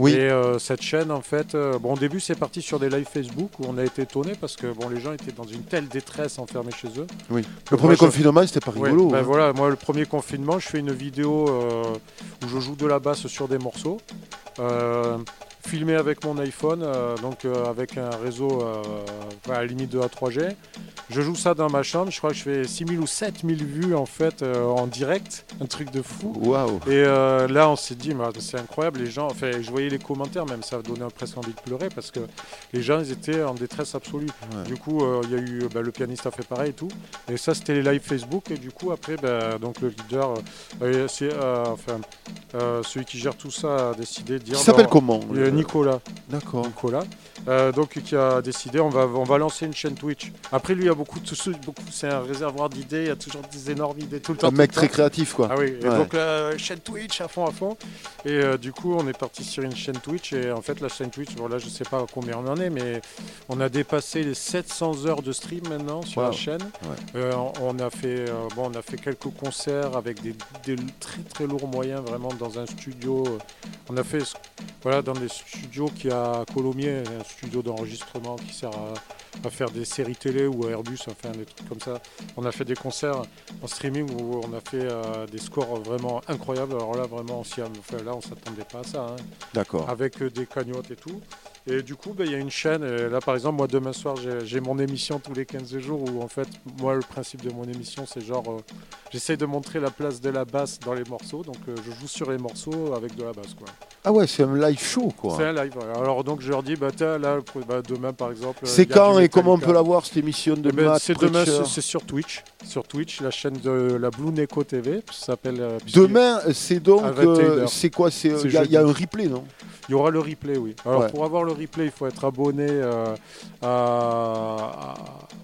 Oui. Et euh, cette chaîne, en fait, euh, bon, au début, c'est parti sur des lives Facebook où on a été étonné parce que bon, les gens étaient dans une telle détresse enfermés chez eux. Oui. Le premier moi, je- confinement, c'était pas Ouais, rigolo. ben hein. voilà, moi, le premier confinement, je fais une vidéo euh, où je joue de la basse sur des morceaux. Filmé avec mon iPhone, euh, donc euh, avec un réseau euh, à la limite de A3G. Je joue ça dans ma chambre, je crois que je fais 6000 ou 7000 vues en fait en direct, un truc de fou. Waouh Et là, on s'est dit, c'est incroyable, les gens, enfin, je voyais les commentaires, même ça donnait presque envie de pleurer parce que les gens, ils étaient en détresse absolue. Ouais. Du coup, il y a eu, bah, le pianiste a fait pareil et tout. Et ça, c'était les lives Facebook. Et du coup, après, bah, donc le leader, c'est, enfin, celui qui gère tout ça a décidé de dire. Il s'appelle bah, comment Nicolas. D'accord. Nicolas. Euh, donc qui a décidé on va on va lancer une chaîne Twitch. Après lui il y a beaucoup de beaucoup c'est un réservoir d'idées, il y a toujours des énormes idées tout le temps. Un mec très temps. créatif, quoi. Ah oui, et donc la chaîne Twitch à fond à fond. Et euh, du coup, on est parti sur une chaîne Twitch. Et en fait, la chaîne Twitch, bon, là, je sais pas combien on en est, mais on a dépassé les 700 heures de stream maintenant sur Wow. la chaîne. Euh, on, a fait, euh, bon, on a fait quelques concerts avec des, des très très lourds moyens, vraiment dans un studio. euh, On a fait, voilà, dans des studios qui a à Colomiers, un studio d'enregistrement qui sert à, à faire des séries télé ou à Airbus, enfin des trucs comme ça. On a fait des concerts en streaming où on a fait euh, des scores vraiment incroyables. Alors là, vraiment, on s'y enfin, là, on s'attendait pas à ça, hein. D'accord. avec euh, des cagnottes et tout. Et du coup, bah, il y a une chaîne. et là, par exemple, moi, demain soir, j'ai- mon émission tous les 15 jours où, en fait, moi, le principe de mon émission, c'est genre, euh, j'essaye de montrer la place de la basse dans les morceaux. Donc, euh, je joue sur les morceaux avec de la basse, quoi. Ah ouais, c'est un live show, quoi. C'est un live. Alors, donc, je leur dis, bah, tiens, là, bah, demain, par exemple. C'est quand et comment on peut la voir, cette émission de Eh ben, C'est demain, c'est sur Twitch. Sur Twitch, la chaîne de la Blue Neko TV. S'appelle. euh, Demain, c'est donc. À 21 euh, heures. c'est quoi Il y, a- il y a un replay, non? Il y aura le replay, oui. Alors Ouais. pour avoir le replay, il faut être abonné euh, à, à-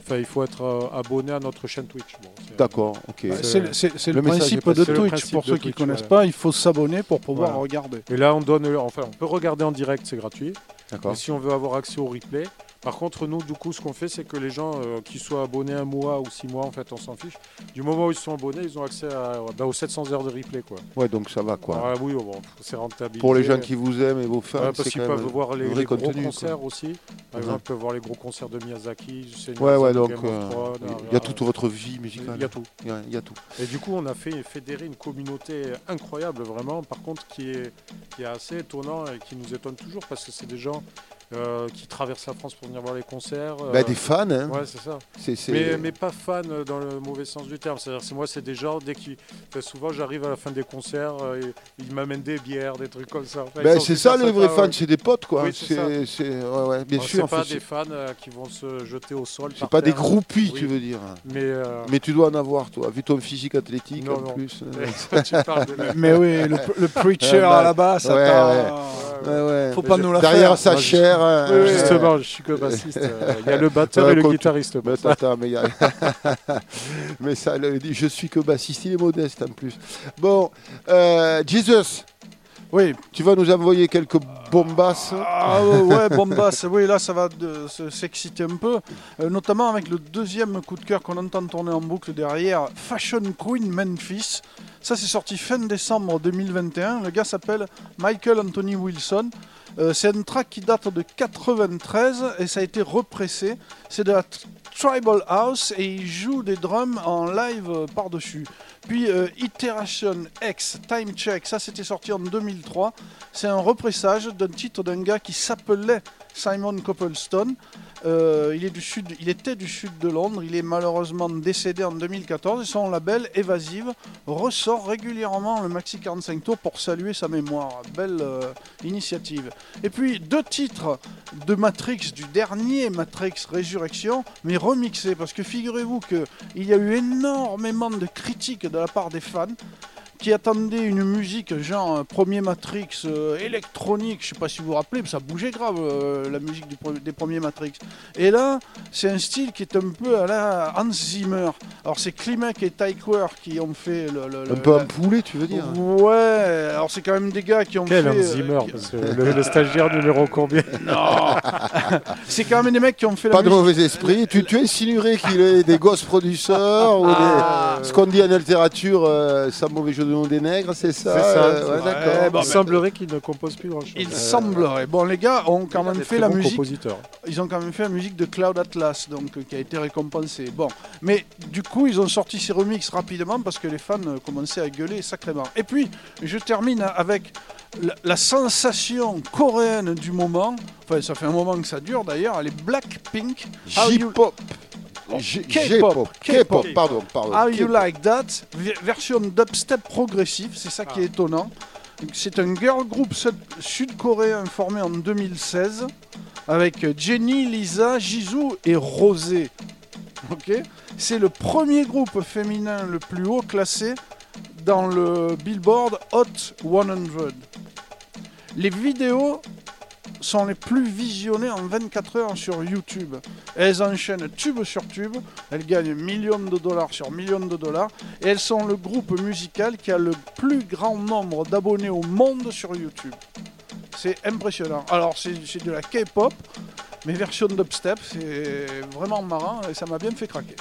Enfin, il faut être euh, abonné à notre chaîne Twitch. Bon, c'est- D'accord, ok. C'est- le- le le, principe de le Twitch. principe Pour de ceux qui Twitch, connaissent voilà. pas, il faut s'abonner pour pouvoir Voilà. regarder. Et là, on donne, le- enfin, on peut regarder en direct, c'est gratuit. D'accord. Mais si on veut avoir accès au replay, par contre, nous, du coup, ce qu'on fait, c'est que les gens euh, qui soient abonnés un mois ou six mois, en fait, on s'en fiche. Du moment où ils sont abonnés, ils ont accès à, bah, aux 700 heures de replay, quoi. Ouais, donc ça va, quoi. Ah oui, bon, c'est rentable. Pour les gens qui vous aiment et vos fans, Ouais, parce c'est qu'ils peuvent même voir les, gros contenu, quoi. concerts aussi. Par exemple, ils peuvent voir les gros concerts de Miyazaki. Ouais, ouais, donc euh, Thrones, il y euh, a toute votre vie musicale. Il y a tout. Il y a- il y a tout. Et du coup, on a fait fédérer une communauté incroyable, vraiment. Par contre, qui est, qui est assez étonnant et qui nous étonne toujours parce que c'est des gens euh, qui traversent la France pour venir voir les concerts. euh, Bah, des fans, hein. Ouais, c'est ça. Mais, mais pas fans euh, dans le mauvais sens du terme. C'est-à-dire, c'est moi, c'est des gens, dès qu'ils. enfin, souvent, j'arrive à la fin des concerts, euh, et ils m'amènent des bières, des trucs comme ça. Enfin, Bah, c'est ça les vrais fans, ouais. c'est des potes quoi. Oui, c'est ouais, ouais, bien Alors, sûr. C'est pas des fans euh, qui vont se jeter au sol. C'est pas des groupies, Oui. tu veux dire. Mais. euh, Mais tu dois en avoir, toi, vu ton physique athlétique Non, en non. plus. Mais oui, le, le preacher Euh, à la basse, ouais, ouais. Faut pas nous la Derrière sa Moi, hein, Oui, oui. euh, Justement, je suis que bassiste. euh, Il y a le batteur Ouais, et le guitariste. Mais pour ça. attends, mais, il y a- mais ça, le- je suis que bassiste, il est modeste en plus. Bon, euh, Jesus, Oui. tu vas nous envoyer quelques bombasses. Ah ouais, ouais, Bombas, oui, là ça va s'exciter un peu, euh, notamment avec le deuxième coup de cœur qu'on entend tourner en boucle derrière, Fashion Queen Memphis. Ça c'est sorti fin décembre 2021, le gars s'appelle Michael Anthony Wilson. Euh, c'est un track qui date de 93 et ça a été repressé. C'est de la Tribal House et il joue des drums en live par-dessus. Puis euh, Iteration X Time Check, ça c'était sorti en 2003. C'est un repressage d'un titre d'un gars qui s'appelait Simon Copplestone. Euh, il, était du sud de Londres, il est malheureusement décédé en 2014 et son label Evasive ressort régulièrement le Maxi 45 tours pour saluer sa mémoire. Belle euh, initiative. Et puis deux titres de Matrix, du dernier Matrix Résurrection, mais remixés parce que figurez-vous qu'il y a eu énormément de critiques de la part des fans qui attendaient une musique genre euh, premier Matrix euh, électronique, je sais pas si vous vous rappelez, mais ça bougeait grave euh, la musique du des premiers Matrix. Et là, c'est un style qui est un peu à la Hans Zimmer. Alors c'est Klimek et Tyquer qui ont fait le, le- Un peu la- un poulet, tu veux dire Ouais, alors c'est quand même des gars qui ont Quel fait. Hans euh, Zimmer qui- parce que le, le stagiaire numéro combien? Non C'est quand même des mecs qui ont fait Pas la de musique. mauvais esprit. Tu, tu insinuerais qu'il est des gosses producteurs ou Ah. des... ce qu'on dit en littérature, euh, sans mauvais jeu de nom des nègres, c'est ça C'est ça, euh, ouais, d'accord. Bon, Il semblerait qu'il ne compose plus grand-chose. Il semblerait. Bon, les gars ont quand même fait la musique. Compositeur. Ils ont quand même fait la musique de Cloud Atlas, donc euh, qui a été récompensée. Bon, mais du coup, ils ont sorti ces remixes rapidement parce que les fans euh, commençaient à gueuler sacrément. Et puis, je termine avec la, la sensation coréenne du moment. Enfin, ça fait un moment que ça dure d'ailleurs. Elle est Blackpink. How you- J-pop. K-pop. K-pop, pardon, pardon. How You. Like That, version dubstep progressif, c'est ça qui est étonnant. C'est un girl group sud- sud-coréen formé en 2016 avec Jenny, Lisa, Jisoo et Rosé. Ok? C'est le premier groupe féminin le plus haut classé dans le Billboard Hot 100. Les vidéos sont les plus visionnées en 24 heures sur YouTube. Elles enchaînent tube sur tube, elles gagnent millions de dollars sur millions de dollars, et elles sont le groupe musical qui a le plus grand nombre d'abonnés au monde sur YouTube. C'est impressionnant. Alors c'est de la K-pop, mais version dubstep, c'est vraiment marrant et ça m'a bien fait craquer.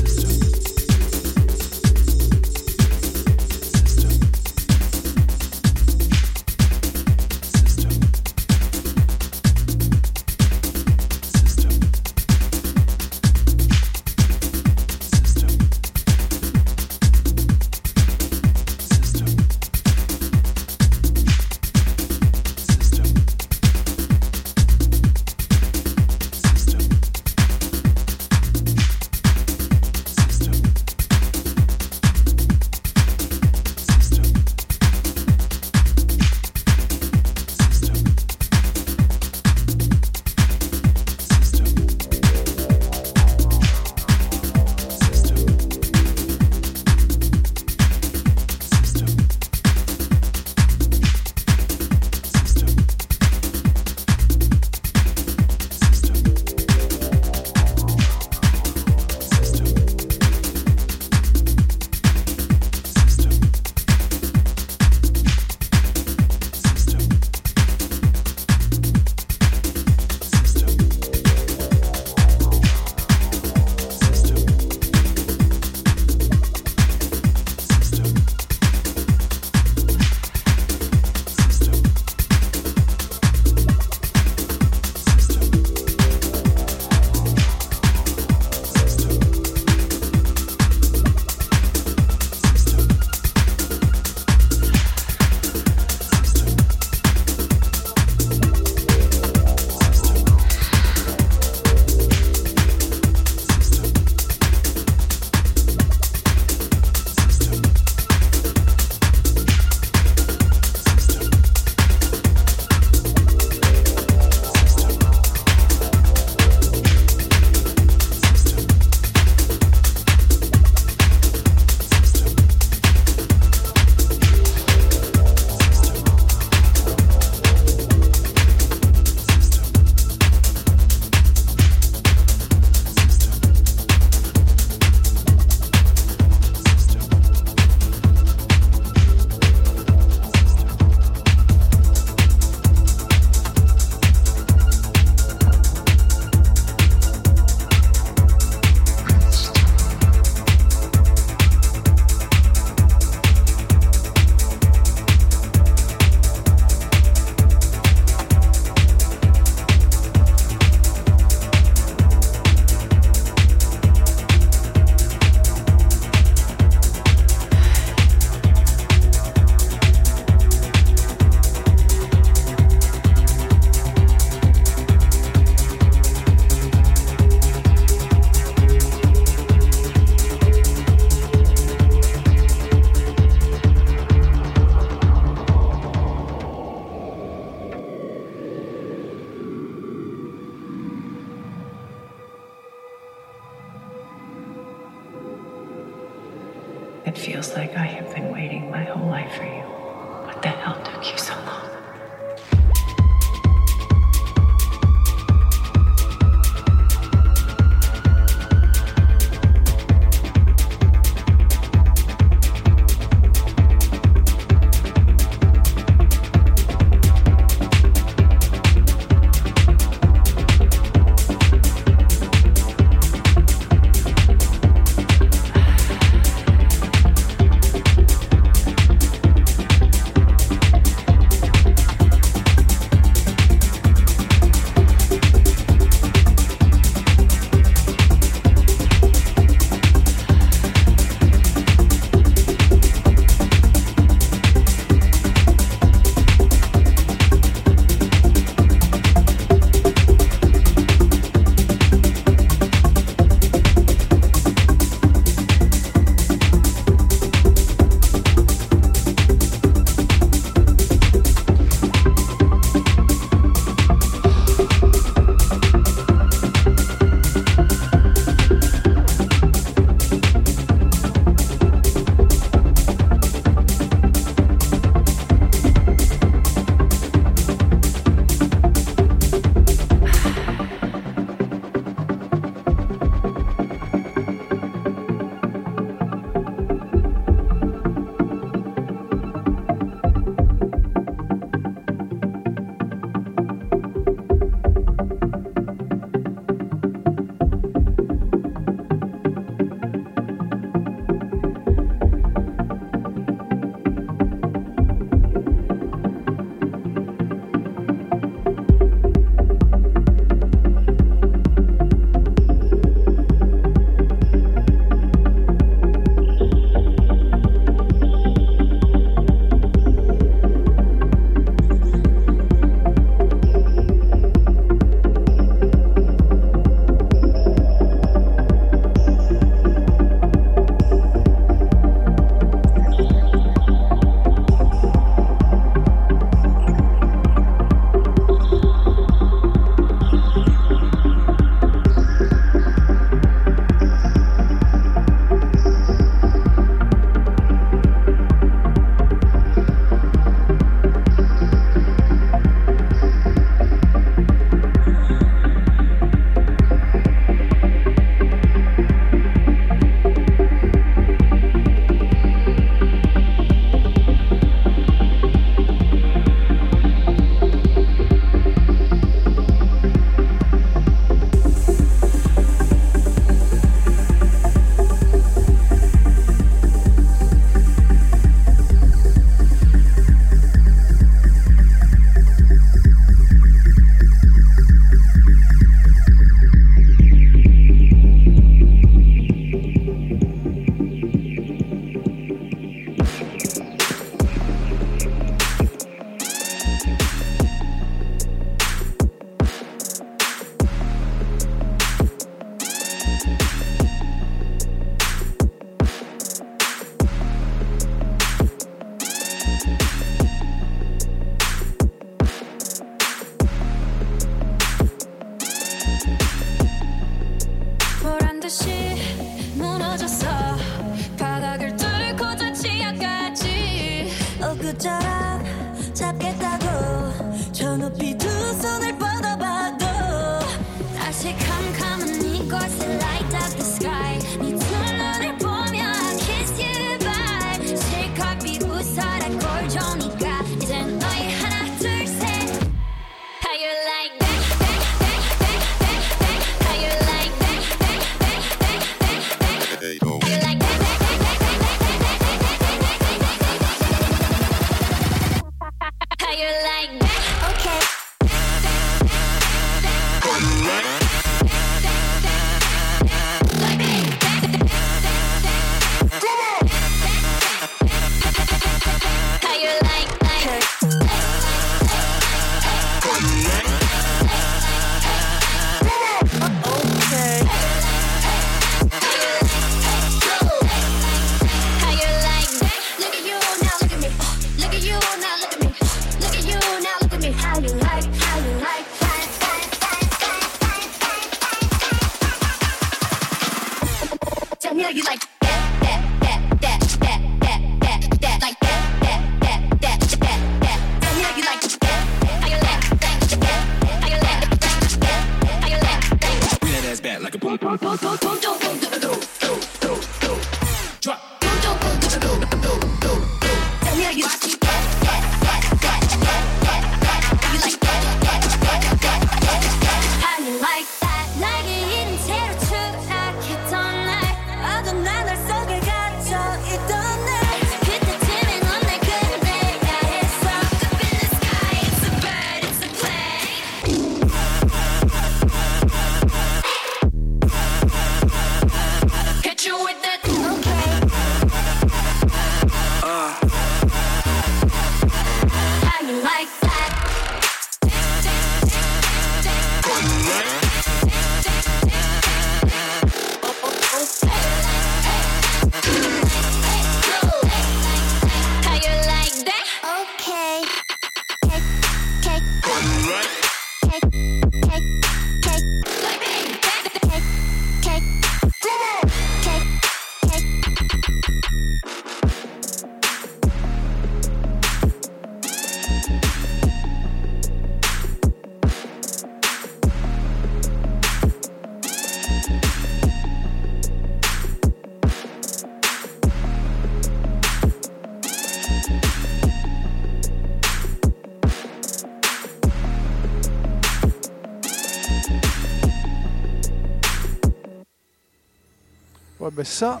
Ben ça,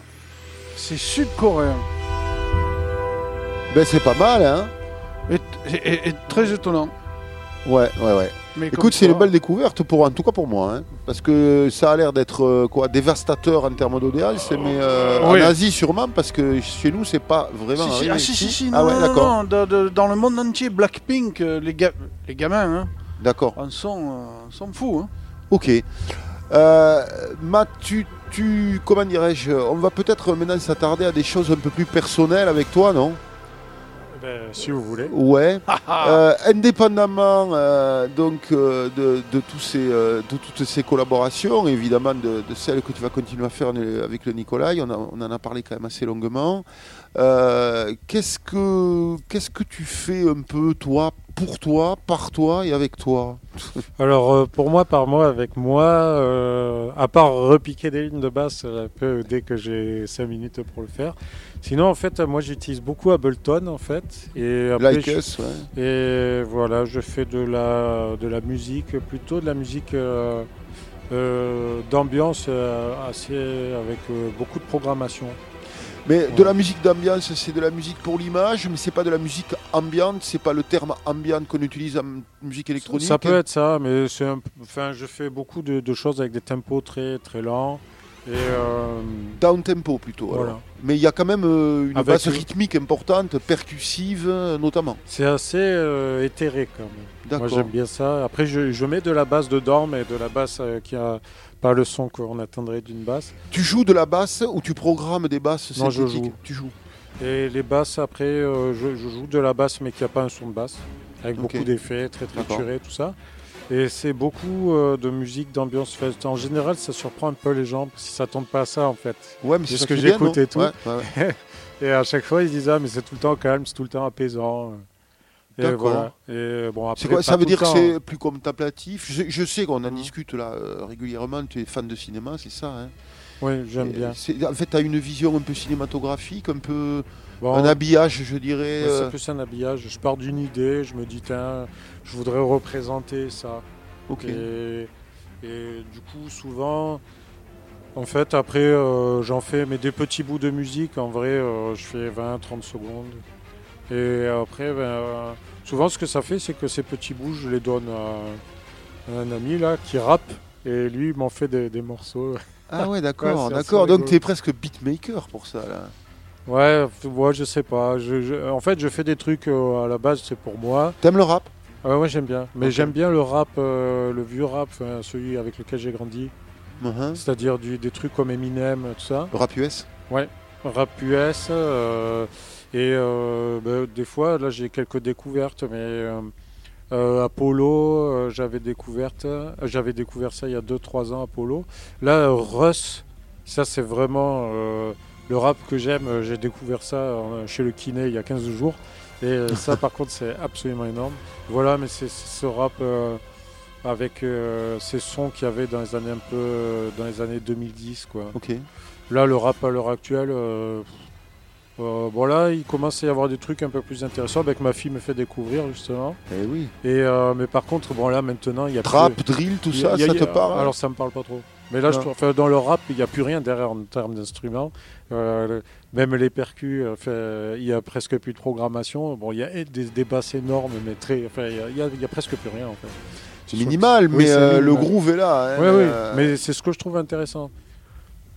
c'est sud-coréen. Ben, c'est pas mal, hein Et, et- et très étonnant. Ouais, ouais, ouais. Mais Écoute, c'est une belle découverte, pour, en tout cas pour moi. hein. parce que ça a l'air d'être euh, quoi dévastateur en termes d'audience, mais euh, Oui. en Asie sûrement, parce que chez nous, c'est pas vraiment. Si, si, arrivé. ah, si, si, si, Ah non, ouais, non, d'accord. non, dans, le monde entier, Blackpink, euh, les, ga- les gamins, hein, D'accord. en sont, euh, sont fous. Hein. Ok. Euh, Matt, tu, comment dirais-je On va peut-être maintenant s'attarder à des choses un peu plus personnelles avec toi, non? Ben, si vous voulez. Ouais. Euh, indépendamment euh, donc euh, de, de tous ces, de toutes ces collaborations, évidemment de, de celles que tu vas continuer à faire euh, avec le Nicolas, on, a- on en a parlé quand même assez longuement. Euh, qu'est-ce que qu'est-ce que tu fais un peu toi, pour toi, par toi et avec toi Alors euh, pour moi, par moi, avec moi, euh, à part repiquer des lignes de basse un peu dès que j'ai 5 minutes pour le faire. Sinon, en fait, moi j'utilise beaucoup Ableton en fait. Et après, Like je- us, ouais. Et voilà, je fais de la, de la musique, plutôt de la musique euh, d'ambiance assez avec beaucoup de programmation. Mais de la musique d'ambiance, c'est de la musique pour l'image, mais c'est pas de la musique ambiante, c'est pas le terme ambiante qu'on utilise en musique électronique. Ça peut être ça, mais c'est un enfin, je fais beaucoup de, de choses avec des tempos très très lents. Et euh, down tempo plutôt. Voilà. alors. Mais il y a quand même euh, une Avec basse le- rythmique importante, percussive euh, notamment. c'est assez euh, éthéré quand même. Moi j'aime bien ça. Après je, je mets de la basse dedans, mais de la basse euh, qui a pas le son qu'on attendrait d'une basse. Tu joues de la basse ou tu programmes des basses Non, je joue. Tu joues. Et les basses après, euh, je, je joue de la basse mais qui a pas un son de basse, avec beaucoup d'effets, très trituré, tout ça. Et c'est beaucoup euh, de musique d'ambiance. En général, ça surprend un peu les gens parce qu'ils s'attendent pas à ça en fait. Ouais, mais C'est ce que j'écoute et tout. Ouais, ouais, ouais. Et à chaque fois, ils disent ah mais c'est tout le temps calme, c'est tout le temps apaisant. D'accord. voilà. Et bon après. C'est quoi Ça veut dire que c'est plus contemplatif? Je, je sais qu'on en Mhm. discute là euh, régulièrement. Tu es fan de cinéma, c'est ça hein? Oui, j'aime bien. c'est- En fait, tu as une vision un peu cinématographique, un peu Bon, un habillage, je dirais. ouais, euh, c'est plus un habillage. Je pars d'une idée, je me dis tiens, je voudrais représenter ça. Ok. Et, et du coup, souvent, en fait, après, euh, j'en fais mais des petits bouts de musique. En vrai, euh, je fais 20-30 secondes. Et après, ben, euh, souvent, ce que ça fait, c'est que ces petits bouts, je les donne à, un ami là qui rappe. Et lui, il m'en fait des, des morceaux. Ah ouais, Ouais, d'accord, d'accord. Donc tu es presque beatmaker pour ça là. Ouais, f- ouais, je sais pas. Je, je- en fait, je fais des trucs euh, à la base, c'est pour moi. T'aimes le rap? Ouais, ouais, j'aime bien. Mais j'aime bien le rap, euh, le vieux rap, celui avec lequel j'ai grandi. Mhm. C'est-à-dire des trucs comme Eminem, tout ça. Le rap US Rap US. euh, et euh, ben, des fois, là, j'ai quelques découvertes, mais euh, euh, Apollo, j'avais découverte, j'avais découvert ça il y a 2-3 ans, Apollo. Là, Russ, ça, c'est vraiment le rap que j'aime. J'ai découvert ça chez le kiné il y a 15 jours. Et ça, par contre, c'est absolument énorme. Voilà, mais c'est ce rap. euh, avec euh, ces sons qu'il y avait dans les années un peu dans les années 2010 quoi. Ok. Là le rap à l'heure actuelle euh, euh, bon là il commence à y avoir des trucs un peu plus intéressants avec ma fille me fait découvrir justement Eh oui. et euh, mais par contre bon là maintenant il y a Trap, plus- drill, tout il y a- ça, il y a- ça te parle Alors ça me parle pas trop. Mais là, je trouve, dans le rap, il n'y a plus rien derrière en termes d'instruments. Euh, même les percus, il y a presque plus de programmation. Bon, il y a des, des basses énormes, mais très, enfin, il y a- presque plus rien en fait. C'est minimal, mais euh, le groove est là. hein. Oui, oui, Euh, mais c'est ce que je trouve intéressant.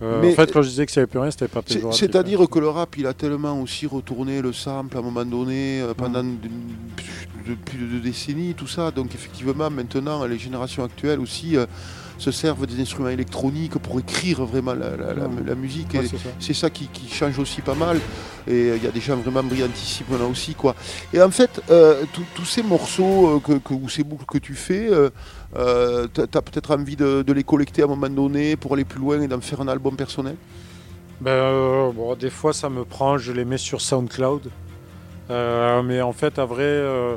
Euh, Mais- en fait, quand je disais que ça n'y avait plus rien, c'était pas. C'est-à-dire que le rap, il a tellement aussi retourné le sample à un moment donné, euh, pendant Mm. de- depuis de deux décennies, tout ça. Donc effectivement, maintenant, les générations actuelles aussi euh, se servent des instruments électroniques pour écrire vraiment la, la- la- la musique. Ouais, c'est ça. qui, qui change aussi pas mal. Et euh, il y a des gens vraiment brillantissimes là aussi. Quoi. Et en fait, euh, tous- ces morceaux euh, que, que- ou ces boucles que tu fais, euh, euh, t'as as, peut-être envie de, de les collecter à un moment donné pour aller plus loin et d'en faire un album personnel? Ben, euh, bon, des fois, ça me prend, je les mets sur SoundCloud. Euh, mais en fait, à vrai, euh,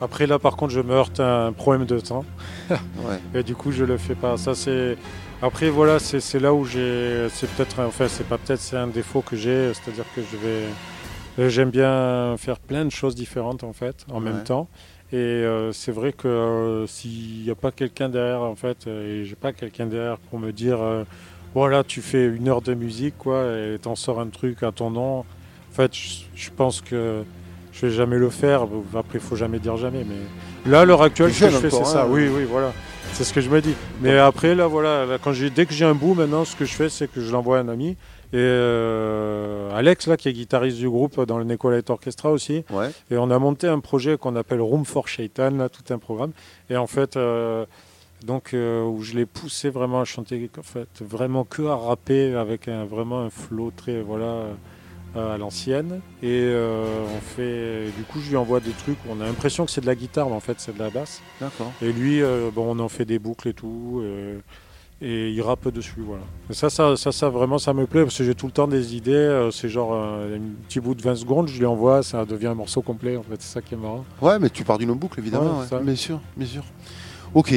après là, par contre, je me heurte à un problème de temps. Ouais. Et du coup, je le fais pas. Ça, c'est. Après, voilà, c'est là où j'ai. C'est peut-être. Enfin, c'est pas peut-être, c'est un défaut que j'ai. C'est-à-dire que je vais. J'aime bien faire plein de choses différentes, en fait, en Ouais. même temps. Et euh, c'est vrai que euh, s'il n'y a pas quelqu'un derrière, en fait, euh, et j'ai pas quelqu'un derrière pour me dire. euh, voilà, tu fais une heure de musique, quoi, et t'en sors un truc à ton nom. En fait, je pense que je vais jamais le faire. Après, il faut jamais dire jamais, mais là, à l'heure actuelle, ce que je fais, c'est ça. hein. Oui, oui, voilà. C'est ce que je me dis. Mais après, là, voilà, là, quand j'ai, dès que j'ai un bout, maintenant, ce que je fais, c'est que je l'envoie à un ami. Et euh, Alex, là, qui est guitariste du groupe dans le Nicolette Orchestra aussi. Ouais. Et on a monté un projet qu'on appelle Room for Shaitan, là, tout un programme. Et en fait, euh, donc, euh, où je l'ai poussé vraiment à chanter, en fait, vraiment que à rapper avec un, vraiment un flow très, voilà, à l'ancienne. Et euh, on fait, du coup, je lui envoie des trucs on a l'impression que c'est de la guitare, mais en fait, c'est de la basse. D'accord. Et lui, euh, bon, on en fait des boucles et tout. euh, et il rappe dessus, voilà. Et ça, ça, ça, ça, vraiment, ça me plaît parce que j'ai tout le temps des idées. euh, c'est genre euh, un petit bout de 20 secondes, je lui envoie, ça devient un morceau complet. En fait, c'est ça qui est marrant. Ouais, mais tu pars d'une boucle, évidemment. Ouais, ouais. ça. Bien sûr, bien sûr. Ok.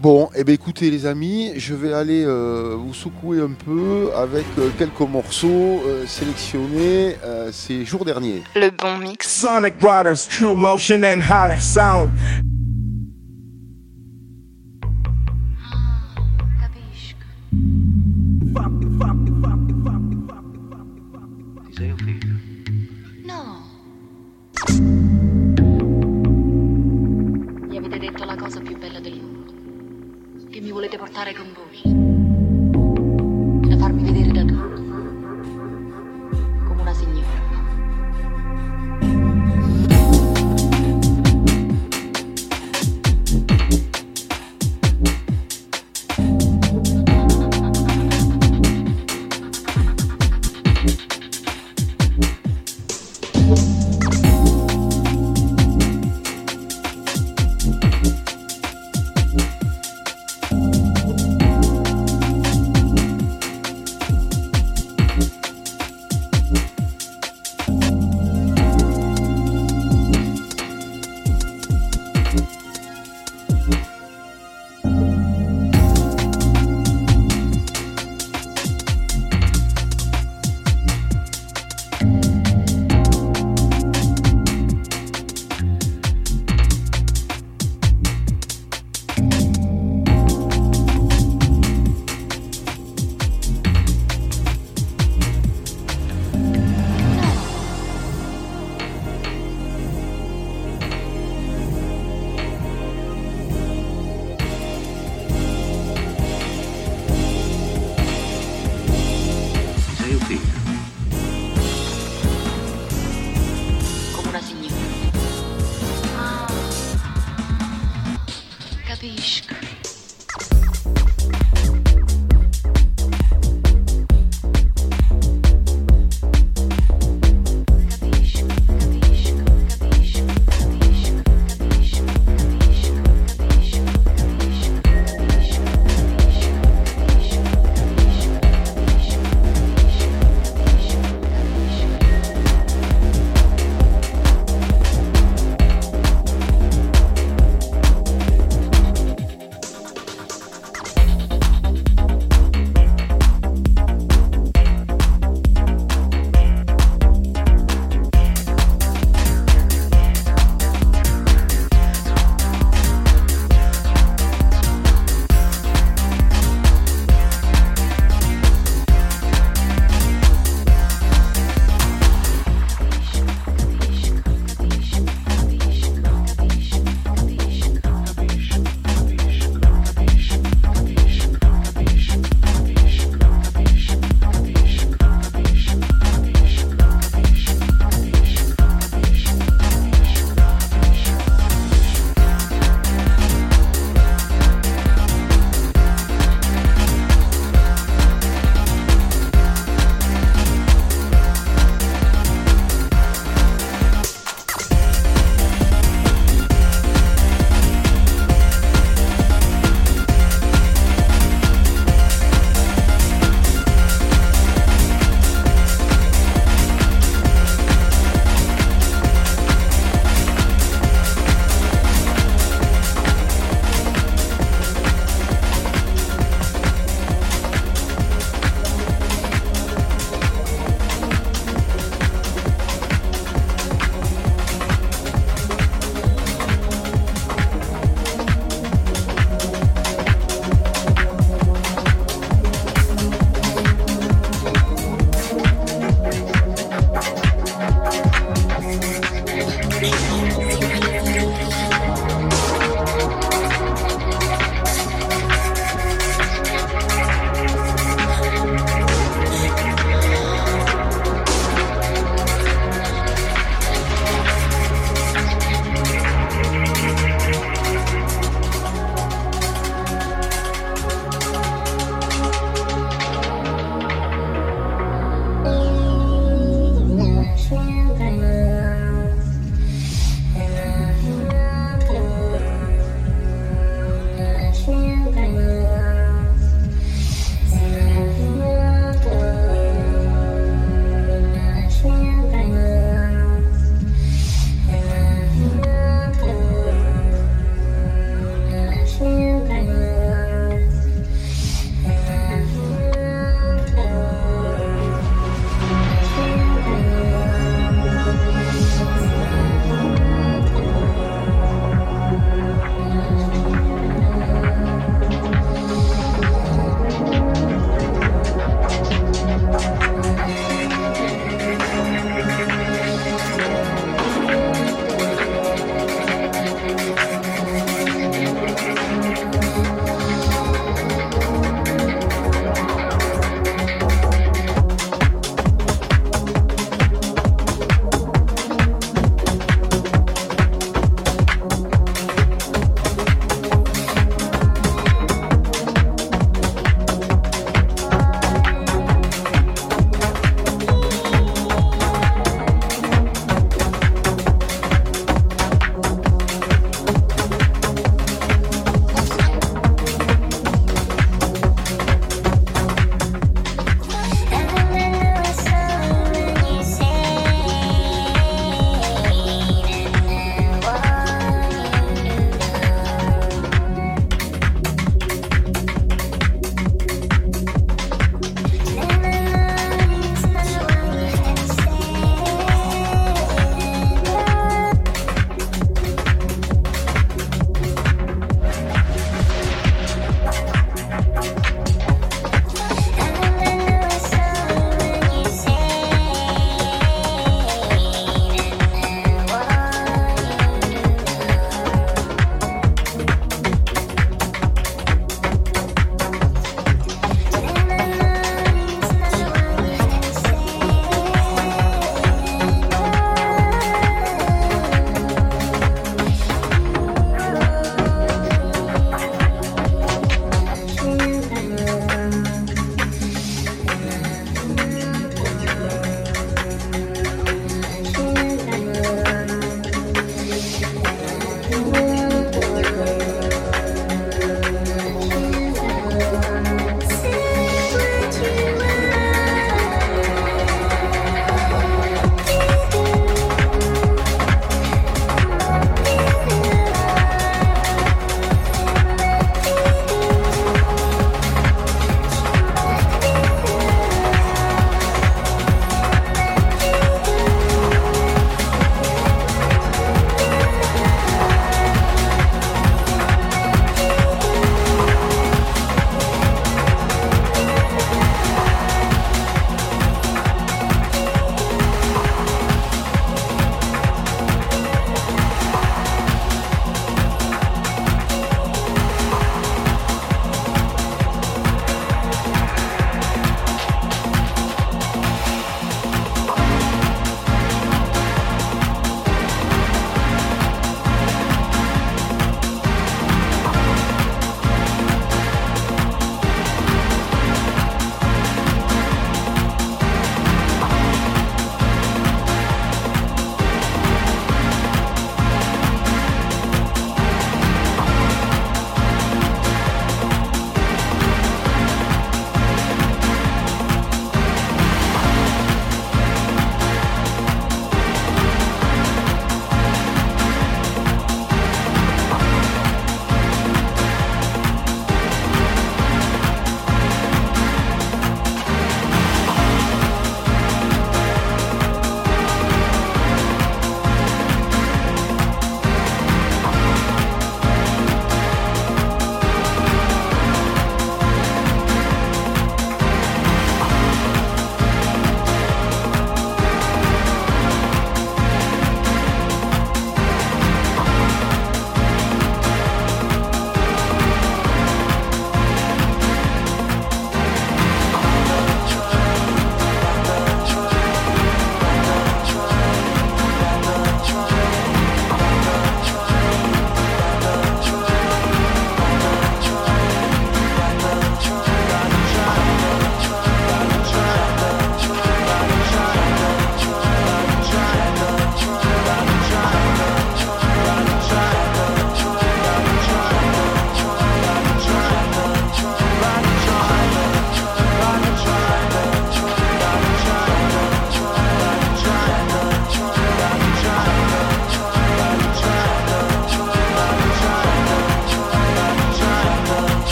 Bon, eh ben écoutez les amis, je vais aller euh, vous secouer un peu avec euh, quelques morceaux euh, sélectionnés euh, ces jours derniers. Le bon mix. Sonic Riders, True Motion and High Sound. Capisco. Volete portare con voi.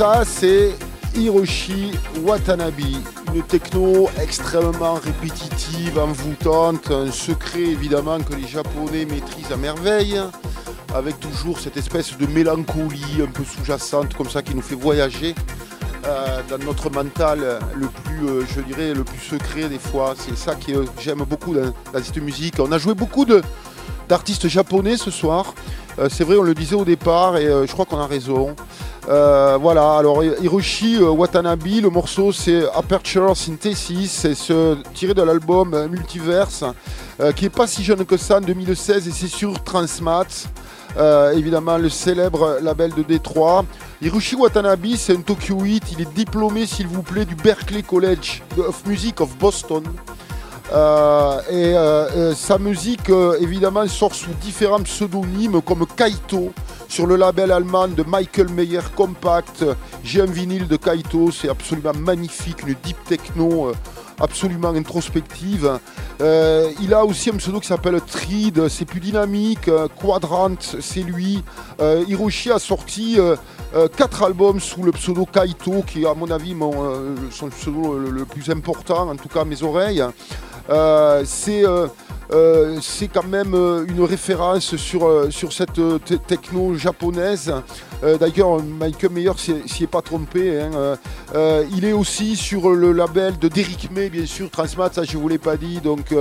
Ça c'est Hiroshi Watanabe, une techno extrêmement répétitive, envoûtante, un secret évidemment que les Japonais maîtrisent à merveille, avec toujours cette espèce de mélancolie un peu sous-jacente comme ça qui nous fait voyager euh, dans notre mental le plus, euh, je dirais, le plus secret des fois. C'est ça que euh, j'aime beaucoup dans, dans cette musique. On a joué beaucoup d'artistes japonais ce soir. C'est vrai, on le disait au départ et je crois qu'on a raison. Euh, voilà, alors Hiroshi euh, Watanabe, le morceau c'est Aperture Synthesis, c'est ce, tiré de l'album Multiverse, euh, qui est pas si jeune que ça en 2016 et c'est sur Transmat, évidemment le célèbre label de Détroit. Hiroshi Watanabe, c'est un Tokyoite, il est diplômé s'il vous plaît du Berklee College of Music of Boston. Et sa musique, évidemment, sort sous différents pseudonymes comme Kaito sur le label allemand de Michael Meyer Compact. J'ai un vinyle de Kaito, c'est absolument magnifique, une deep techno euh, absolument introspective. Euh, il a aussi un pseudo qui s'appelle Trid, c'est plus dynamique. Quadrant, c'est lui. Euh, Hiroshi a sorti quatre albums sous le pseudo Kaito, qui à mon avis mon, son pseudo le, le plus important, en tout cas à mes oreilles. C'est euh, c'est quand même euh, une référence sur, euh, sur cette te- techno japonaise. D'ailleurs, Michael Meyer s'y est pas trompé. hein. Il est aussi sur le label de Derrick May, bien sûr, Transmat, ça je vous l'ai pas dit. Donc,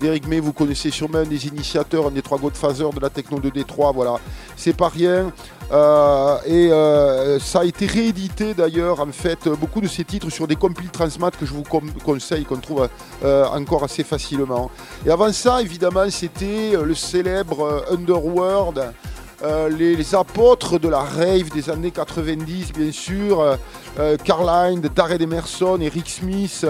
Derrick May, vous connaissez sûrement un des initiateurs, un des trois Godfathers de la techno de Détroit. Voilà, c'est pas rien. Euh, et euh, ça a été réédité d'ailleurs, en fait, beaucoup de ces titres sur des compiles Transmat que je vous conseille, qu'on trouve euh, encore assez facilement. Et avant ça, évidemment, c'était le célèbre Underworld, les, apôtres de la rave des années 90, bien sûr, Carline, Darren Emerson et Rick Smith.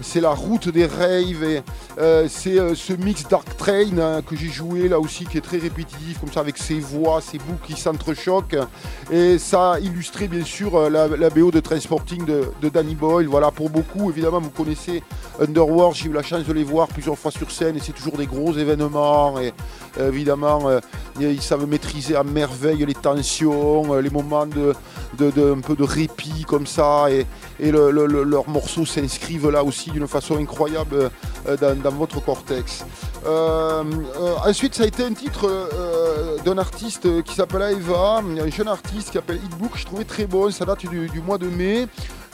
C'est la route des raves et euh, c'est euh, ce mix Dark Train hein, que j'ai joué là aussi qui est très répétitif comme ça avec ses voix, ses boucles qui s'entrechoquent et ça a illustré bien sûr euh, la, BO de Transporting de, Danny Boyle. Voilà pour beaucoup évidemment vous connaissez Underworld, j'ai eu la chance de les voir plusieurs fois sur scène et c'est toujours des gros événements et évidemment ils savent maîtriser à merveille les tensions, les moments de, un peu de répit comme ça et le- le- le- leurs morceaux s'inscrivent là aussi d'une façon incroyable euh, dans, votre cortex. Euh, euh, ensuite, ça a été un titre d'un artiste qui s'appelle Eva, un jeune artiste qui s'appelle Hitbook, je trouvais très bon, ça date du mois de mai.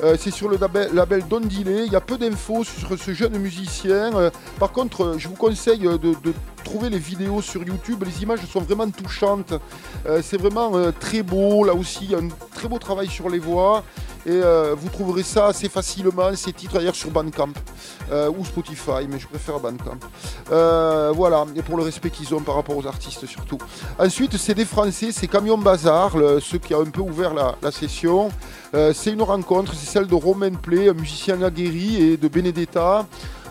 Euh, c'est sur le label, label Don. Il y a peu d'infos sur ce jeune musicien. Euh, par contre, euh, je vous conseille de, trouver les vidéos sur YouTube. Les images sont vraiment touchantes. C'est vraiment très beau. Là aussi, il y a un très beau travail sur les voix. Et vous trouverez ça assez facilement, ces titres d'ailleurs sur Bandcamp ou Spotify, mais je préfère Bandcamp. Voilà, et pour le respect qu'ils ont par rapport aux artistes surtout. Ensuite, c'est des Français, c'est Camion Bazar, le- ceux qui ont un peu ouvert la session. Euh, c'est une rencontre, c'est celle de Romain Play, un musicien aguerri, et de Benedetta.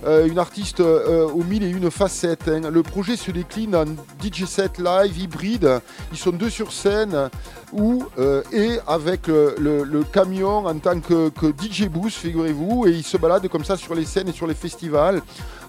euh, une artiste euh, aux mille et une facettes. hein. Le projet se décline en DJ set live hybride. Ils sont deux sur scène ou euh, et avec le, camion en tant que, que DJ boost, figurez-vous, et ils se baladent comme ça sur les scènes et sur les festivals.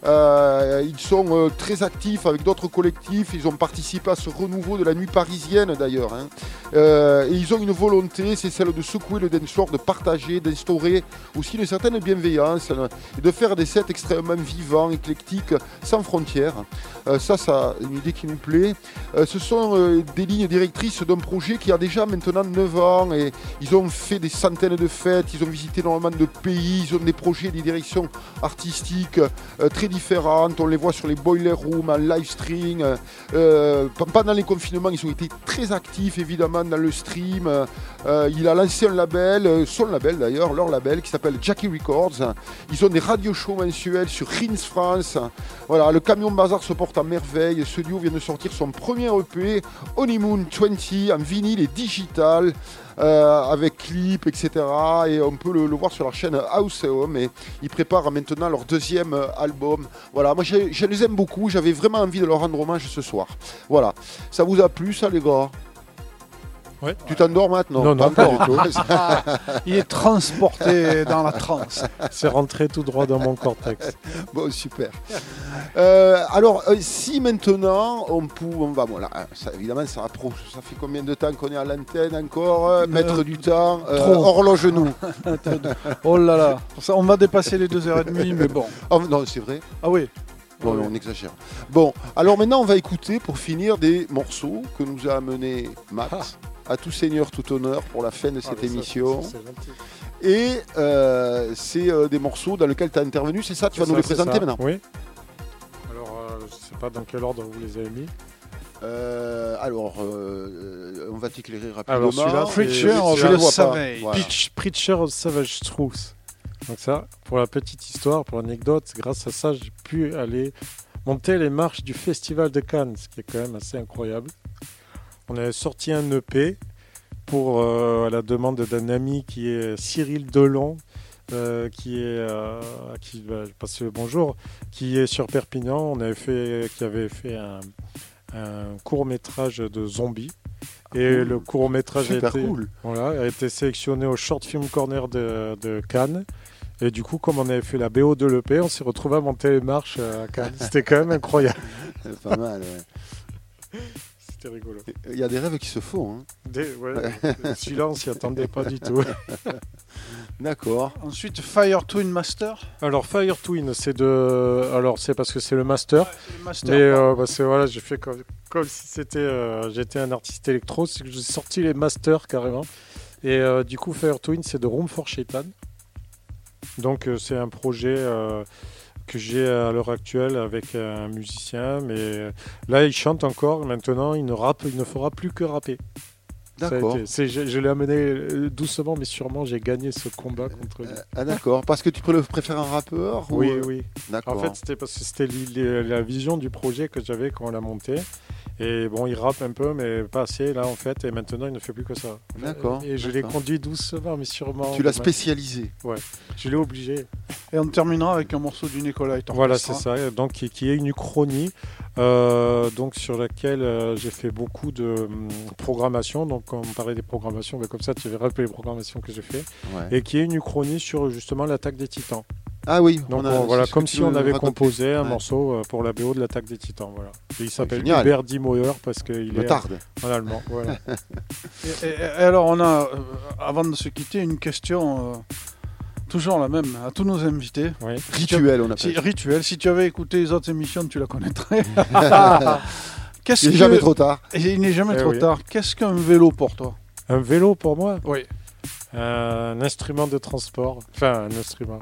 Euh, ils sont euh, très actifs avec d'autres collectifs. Ils ont participé à ce renouveau de la nuit parisienne d'ailleurs. hein. Euh, et ils ont une volonté, c'est celle de secouer le dance floor, de partager, d'instaurer aussi une certaine bienveillance et de faire des sets extrêmement vivants, éclectiques, sans frontières. Ça, ça, une idée qui nous plaît. Ce sont des lignes directrices d'un projet qui a déjà maintenant 9 ans et ils ont fait des centaines de fêtes, ils ont visité énormément de pays, ils ont des projets, des directions artistiques très différentes. On les voit sur les boiler rooms, en live stream. euh, pe- pendant les confinements, ils ont été très actifs évidemment dans le stream. Euh, il a lancé un label, euh, son label d'ailleurs, leur label qui s'appelle Jackie Records. Ils ont des radio shows mensuels sur Rins France. Le camion bazar se porte à merveille. Ce duo vient de sortir son premier EP, Honeymoon 20, en vinyle et digital. Euh, avec clip, etc. Et on peut le, voir sur leur chaîne House Home. Et ils préparent maintenant leur deuxième euh, album. Voilà, moi je les aime beaucoup. J'avais vraiment envie de leur rendre hommage ce soir. Voilà, ça vous a plu, ça, les gars? Ouais. Tu t'endors maintenant Non, non, pas du encore. Il est transporté dans la transe. C'est rentré tout droit dans mon cortex. bon, super. Euh, alors, euh, si maintenant on, pou- on va, voilà, hein, ça, évidemment, ça, approche, ça fait combien de temps qu'on est à l'antenne encore euh, Mettre du temps, euh, trop. horloge-nous. Oh là là, Ça, on va dépasser les 2h30, mais bon. Oh, non, c'est vrai. Ah oui, Bon, Oui. on exagère. Bon, alors maintenant, on va écouter pour finir des morceaux que nous a amené Matt. À tout seigneur, tout honneur pour la fin de cette Ah, ça, émission. ça. Et euh, c'est euh, des morceaux dans lesquels tu as intervenu, c'est ça Tu vas nous les présenter ça. maintenant? Oui. Alors, euh, je sais pas dans quel ordre vous les avez mis. Euh, Alors, euh, on va t'éclairer rapidement. Alors, Preacher of the. Savage. Voilà. Preach- Preacher of Savage Truth. Donc ça, pour la petite histoire, pour l'anecdote, grâce à ça, j'ai pu aller monter les marches du Festival de Cannes, ce qui est quand même assez incroyable. On avait sorti un EP pour euh, à la demande d'un ami qui est Cyril Delon, euh, qui est euh, qui bah, passe le bonjour, qui est sur Perpignan. On avait fait, qui avait fait un, court métrage de zombies. Et Cool. le court métrage a été, cool. voilà, a été sélectionné au Short Film Corner de, de Cannes. Et du coup, comme on avait fait la BO de l'EP, on s'est retrouvé à monter les marches à Cannes. C'était quand même incroyable. C'est pas mal. ouais. C'était rigolo. Il y a des rêves qui se font. hein. Des- ouais, on s'y attendait pas du tout. D'accord. Ensuite, Fire Twin Master. Alors, Fire Twin, c'est de. Alors, c'est parce que c'est le master. C'est le Master. Mais euh, parce que voilà, j'ai fait comme, comme si c'était, euh, j'étais un artiste électro, c'est que j'ai sorti les masters carrément. Et euh, du coup, Fire Twin, c'est de Room for Shaitan. Donc, euh, c'est un projet euh, que j'ai à l'heure actuelle avec un musicien. Mais euh, là, il chante encore. Maintenant, il ne rappe, il ne fera plus que rapper. D'accord. été- c'est- je je l'ai amené euh, doucement, mais sûrement, j'ai gagné ce combat contre lui. Ah, d'accord. Parce que tu pré- préfères un rappeur ou, Oui, euh, oui. D'accord. En fait, c'était parce que c'était la vision du projet que j'avais quand on l'a monté. Et bon, il rappe un peu, mais pas assez là en fait. Et maintenant, il ne fait plus que ça. D'accord, Et je l'ai conduit doucement, mais sûrement. tu l'as spécialisé. Je l'ai obligé. Et on terminera avec un morceau du Nicolite. Voilà, c'est ça. Donc, qui, qui est une uchronie, euh, donc sur laquelle euh, j'ai fait beaucoup de hum, programmation. Donc, quand on parlait des programmations, ben, comme ça, tu verras un peu les programmations que j'ai fait. Ouais. Et qui est une uchronie sur justement l'attaque des Titans. Ah oui. Donc on a- on- voilà, comme si on avait composé un Ouais. morceau euh, pour la BO de l'attaque des Titans. Voilà. Et il s'appelle. Hubert Dimoyer parce qu'il est tarde. en allemand. Voilà. Et, et- et alors, on a, euh, avant de se quitter, une question euh, toujours la même à tous nos invités. Oui. Rituel, on Si, appelle. rituel, si tu avais écouté les autres émissions, tu la connaîtrais. Qu'est-ce Il n'est que- jamais trop tard. Il n'est jamais Eh trop oui. tard. Qu'est-ce qu'un vélo pour toi? Un vélo pour moi, Oui. un instrument de transport. Enfin, un instrument.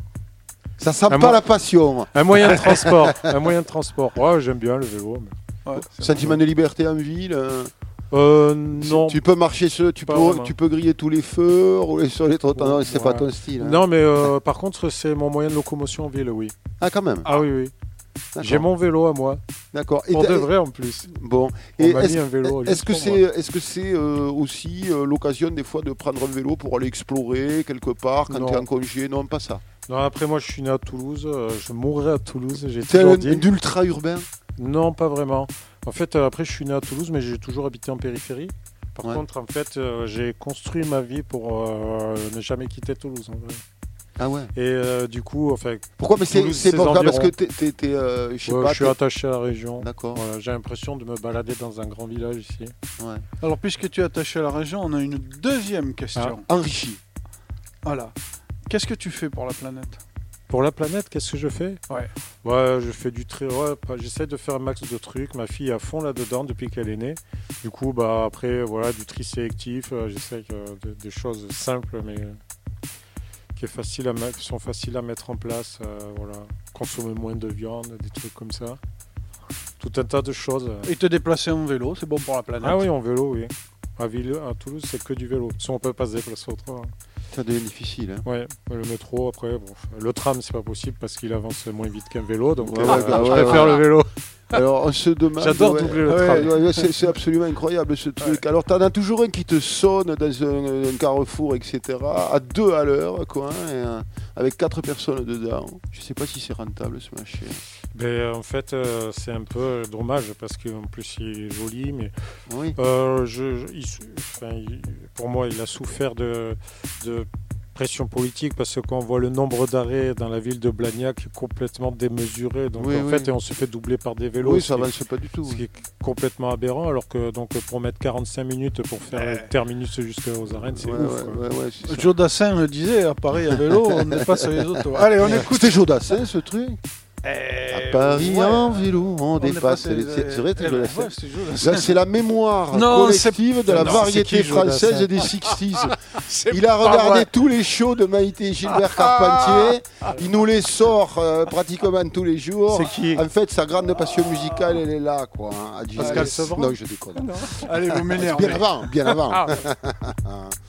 Ça sent Un pas la passion. Un moyen de transport. un moyen de transport. Ouais, j'aime bien le vélo. mais- Ouais. Sentiment de liberté en ville. euh, Euh, non. Tu peux marcher sur, tu Pas peux, vraiment. tu peux griller tous les feux, rouler sur les trottoirs. Non, c'est pas ton style. hein. Non, mais euh, par contre, c'est mon moyen de locomotion en ville, oui. Ah, quand même. Ah oui, oui. J'ai mon vélo à moi. D'accord. Pour de vrai en plus. Bon. On Et est-ce vélo. est-ce juste que c'est, est-ce que c'est euh, aussi euh, l'occasion des fois de prendre un vélo pour aller explorer quelque part quand tu es en congé? Non, pas ça. Non, après, moi, je suis né à Toulouse. euh, je mourrai à Toulouse. J'ai un, dit. ultra urbain. Non, pas vraiment. En fait, après, je suis né à Toulouse, mais j'ai toujours habité en périphérie. Par Ouais. contre, en fait, j'ai construit ma vie pour ne jamais quitter Toulouse. en vrai. Ah ouais. Et euh, du coup, enfin, Pourquoi Mais c'est, pas grave parce que environs. t'es, t'es- euh, je sais ouais, pas. je suis attaché à la région. D'accord. Voilà, j'ai l'impression de me balader dans un grand village ici. Ouais. Alors, puisque tu es attaché à la région, on a une deuxième question. Enrichi. Voilà. Qu'est-ce que tu fais pour la planète? Pour la planète, qu'est-ce que je fais? Ouais. Ouais, je fais du tri. Ouais, pas- j'essaie de faire un max de trucs. Ma fille est à fond là-dedans depuis qu'elle est née. Du coup, bah après, voilà, du tri sélectif. euh, j'essaie de- des choses simples, mais euh, qui, est facile à qui sont faciles à mettre en place. euh, voilà, consommer moins de viande, des trucs comme ça. Tout un tas de choses. Et te déplacer en vélo, c'est bon pour la planète. Ah oui, en vélo, oui. À, Ville, à Toulouse, c'est que du vélo. Si on peut pas se déplacer autrement. Ça devient difficile. Hein. Ouais, le métro, après, bon, le tram, c'est pas possible parce qu'il avance moins vite qu'un vélo, donc Ouais, euh, ouais, je ouais, préfère ouais. le vélo. Alors on se demande. J'adore ouais, doubler le ouais, tram. ouais, ouais, c'est c'est absolument incroyable ce truc. Alors t'en as toujours un qui te sonne dans un, un carrefour, etc. À deux à l'heure, quoi, hein, et, euh, avec quatre personnes dedans. Je sais pas si c'est rentable ce machin. Ben, en fait, euh, c'est un peu dommage parce qu'en plus il est joli, mais Oui. euh, je, je- il sou- enfin, il- pour moi, il a souffert de, de pression politique parce que quand on voit le nombre d'arrêts dans la ville de Blagnac complètement démesuré, donc Oui, en oui. fait, et on se fait doubler par des vélos, Oui, ce ça qui est- avance pas du tout. ce qui est complètement aberrant, alors que donc pour mettre 45 minutes pour faire le terminus jusqu'aux arènes, c'est Ouais, ouf. ouais, ouais, ouais, c'est ça. Joe Dassin le disait, à Paris à vélo, on n'est pas sur les autos. Allez, on écoute. C'était Jodassin ce truc À Paris ouais. en vélo, on, passé- les- C'est vrai, Eh. Là, c'est la mémoire Non, collective de la non, variété française des 60s. C'est Il a regardé vrai. tous les shows de Maïté Gilbert Carpentier. Il nous les sort euh, pratiquement tous les jours. C'est qui En fait, sa grande passion musicale, elle est là, quoi. hein. Pascal Sevran Non, je déconne. Allez, vous m'énervez. Bien avant, bien avant. Ah,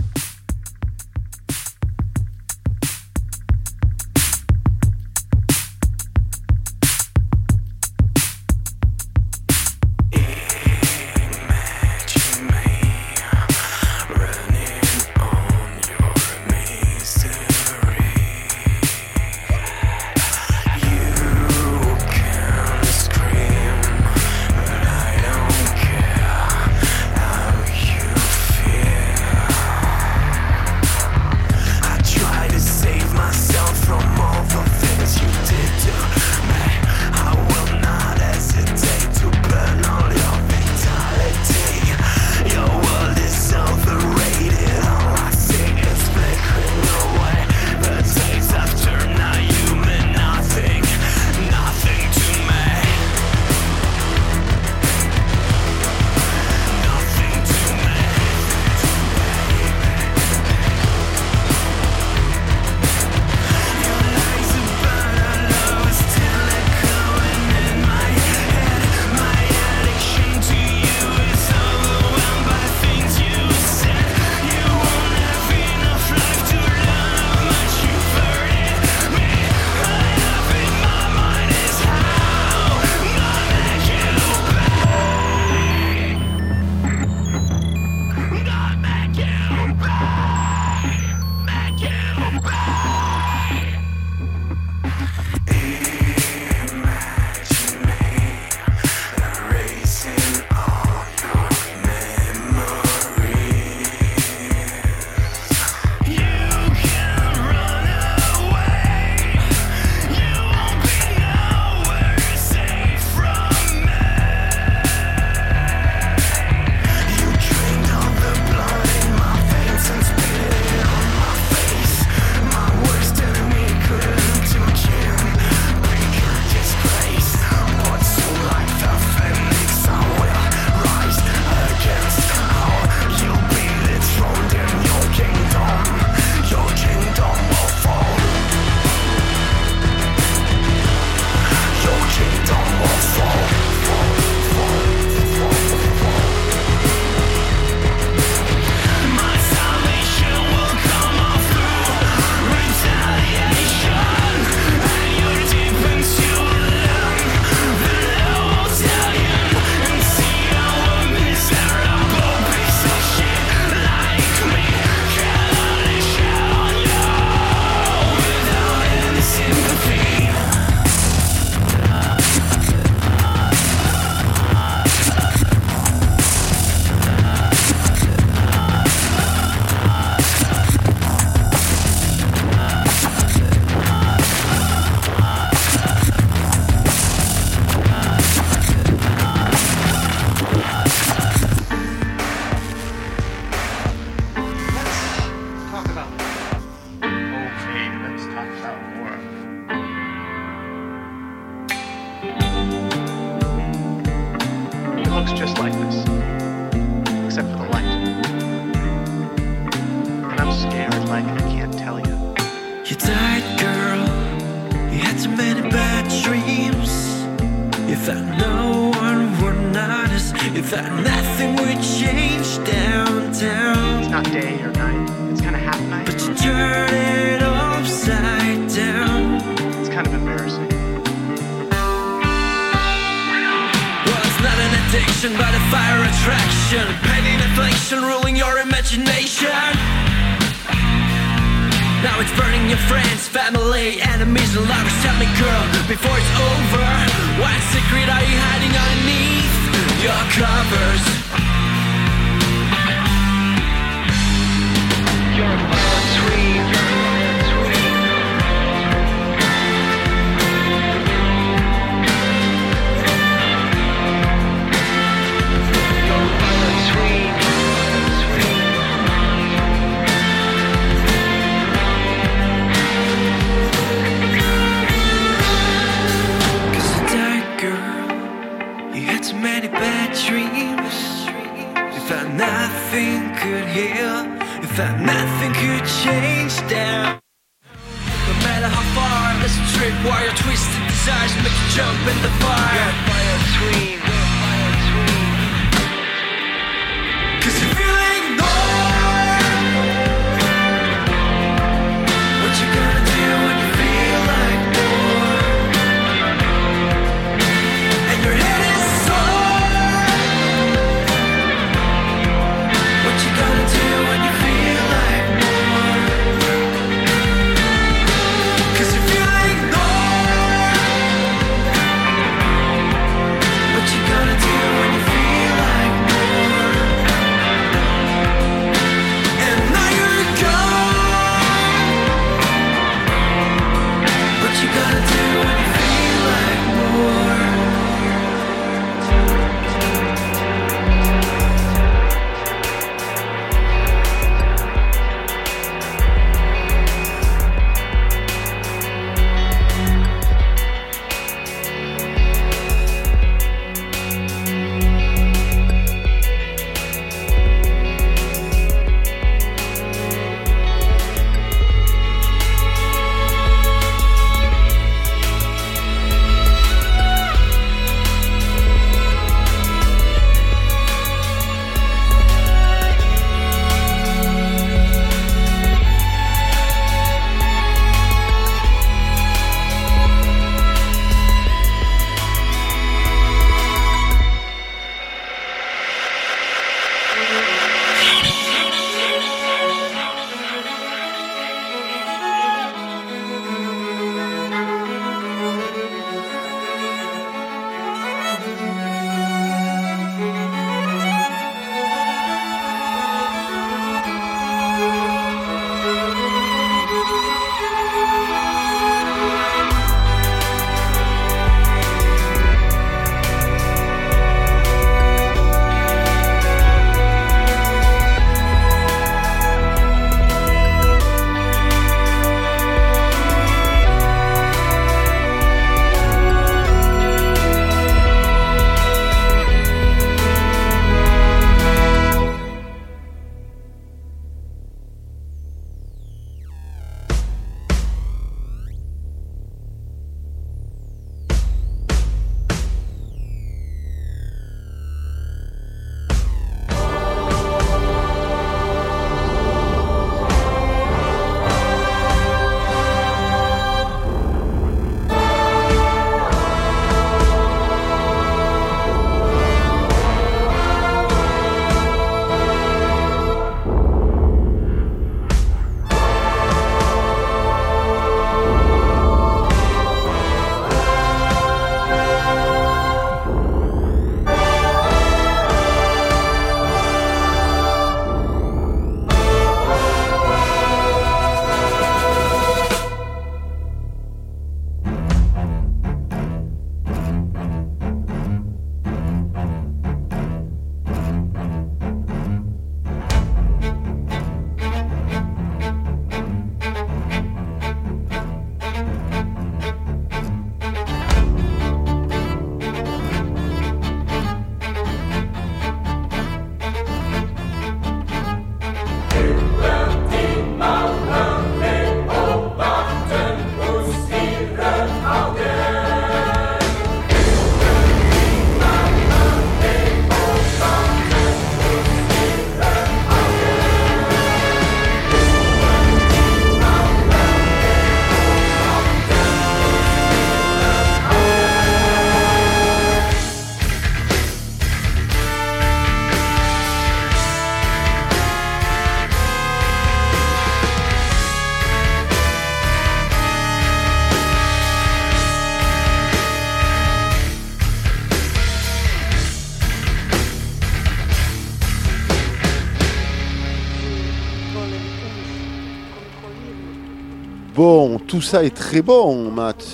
Bon, tout ça est très bon, Matt.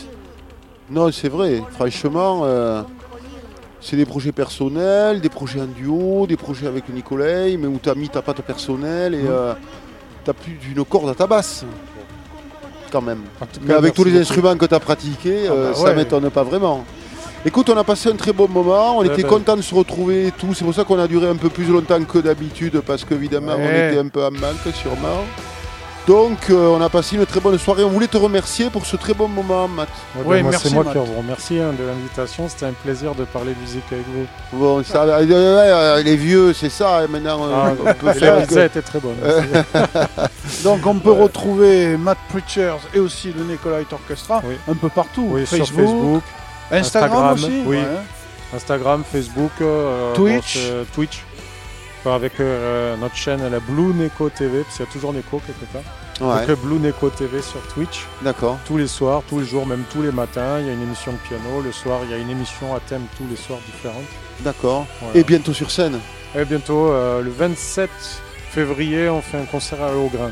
Non, c'est vrai. Franchement, euh, c'est des projets personnels, des projets en duo, des projets avec Nicolas, mais où tu as mis ta patte personnelle et Mhm. tu as plus d'une corde à ta basse. Quand même. En tout Mais avec tous les beaucoup. instruments que tu as pratiqués, Ah euh, bah ça ouais. m'étonne pas vraiment. Écoute, on a passé un très bon moment, on Ouais, était bah. content de se retrouver et tout. C'est pour ça qu'on a duré un peu plus longtemps que d'habitude, parce qu'évidemment, on Ouais. était un peu en manque, sûrement. Donc, euh, on a passé une très bonne soirée. On voulait te remercier pour ce très bon moment, Matt. Ouais, Ouais, moi, merci, c'est moi Matt. qui vous remercie hein, de l'invitation. C'était un plaisir de parler musique avec vous. Bon, ça, euh, ouais, les vieux, c'est ça. et Maintenant, euh, Ah, on peut et faire la que- était très bonne. Donc on peut retrouver Matt Preachers et aussi le Nicolite Orchestra Oui. un peu partout. Oui, Facebook, sur Facebook, Instagram, Instagram, aussi. oui. ouais. Instagram, Facebook, euh, Twitch. bon, Twitch. Avec euh, notre chaîne, la Blue Neko TV, parce qu'il y a toujours Neko quelque part. Ouais, Donc, le Blue Neko TV sur Twitch, d'accord. tous les soirs, tous les jours, même tous les matins. Il y a une émission de piano. Le soir, il y a une émission à thème tous les soirs différentes. D'accord. Voilà. Et bientôt sur scène. Et bientôt, euh, le 27 février, on fait un concert à Haut-Grain.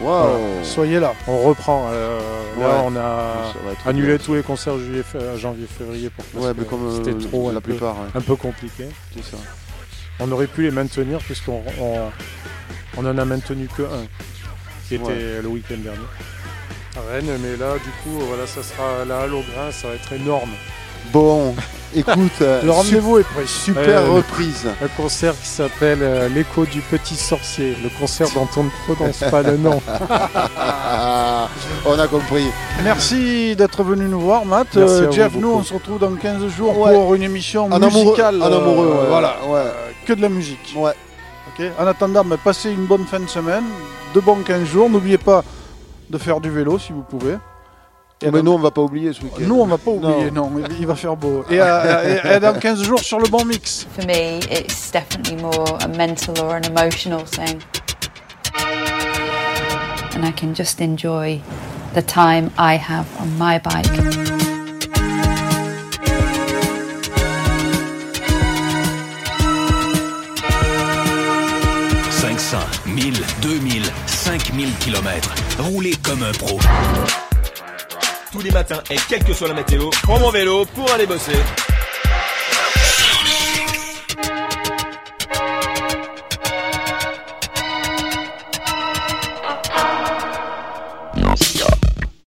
Waouh. Soyez là. On reprend. euh, là, on a annulé bien. tous les concerts juillet, janvier, février pour parce Ouais, que mais comme euh, c'était trop la un peu, plupart, ouais, un peu compliqué. c'est ça. On aurait pu les maintenir puisqu'on on, on en a maintenu que un, qui était Ouais. le week-end dernier à Rennes. Mais là, du coup, voilà, ça sera la halle au grain, ça va être énorme. Bon, écoute, Le rendez-vous est pris. super Euh, reprise. Un concert qui s'appelle euh, L'écho du petit sorcier, le concert dont on ne prononce pas le nom. Ah, on a compris. Merci d'être venu nous voir, Matt. Euh, Jeff, nous, beaucoup. on se retrouve dans 15 jours Ouais. pour une émission En amoureux, musicale. en amoureux, ouais. voilà, Ouais. Que de la musique. Ouais. Ok. En attendant, bah, passez une bonne fin de semaine, de bons 15 jours. N'oubliez pas de faire du vélo si vous pouvez. Et Mais dans- nous, on va pas oublier ce week-end. nous, on va pas oublier, non, il- il va faire beau. Et, euh, et- et dans 15 jours sur le bon mix. For me, it's definitely more a mental or an emotional thing. And I can just enjoy the time I have on my bike. 1000, 2000, 5000 km. Roulez comme un pro. Tous les matins et quelle que soit la météo, prends mon vélo pour aller bosser.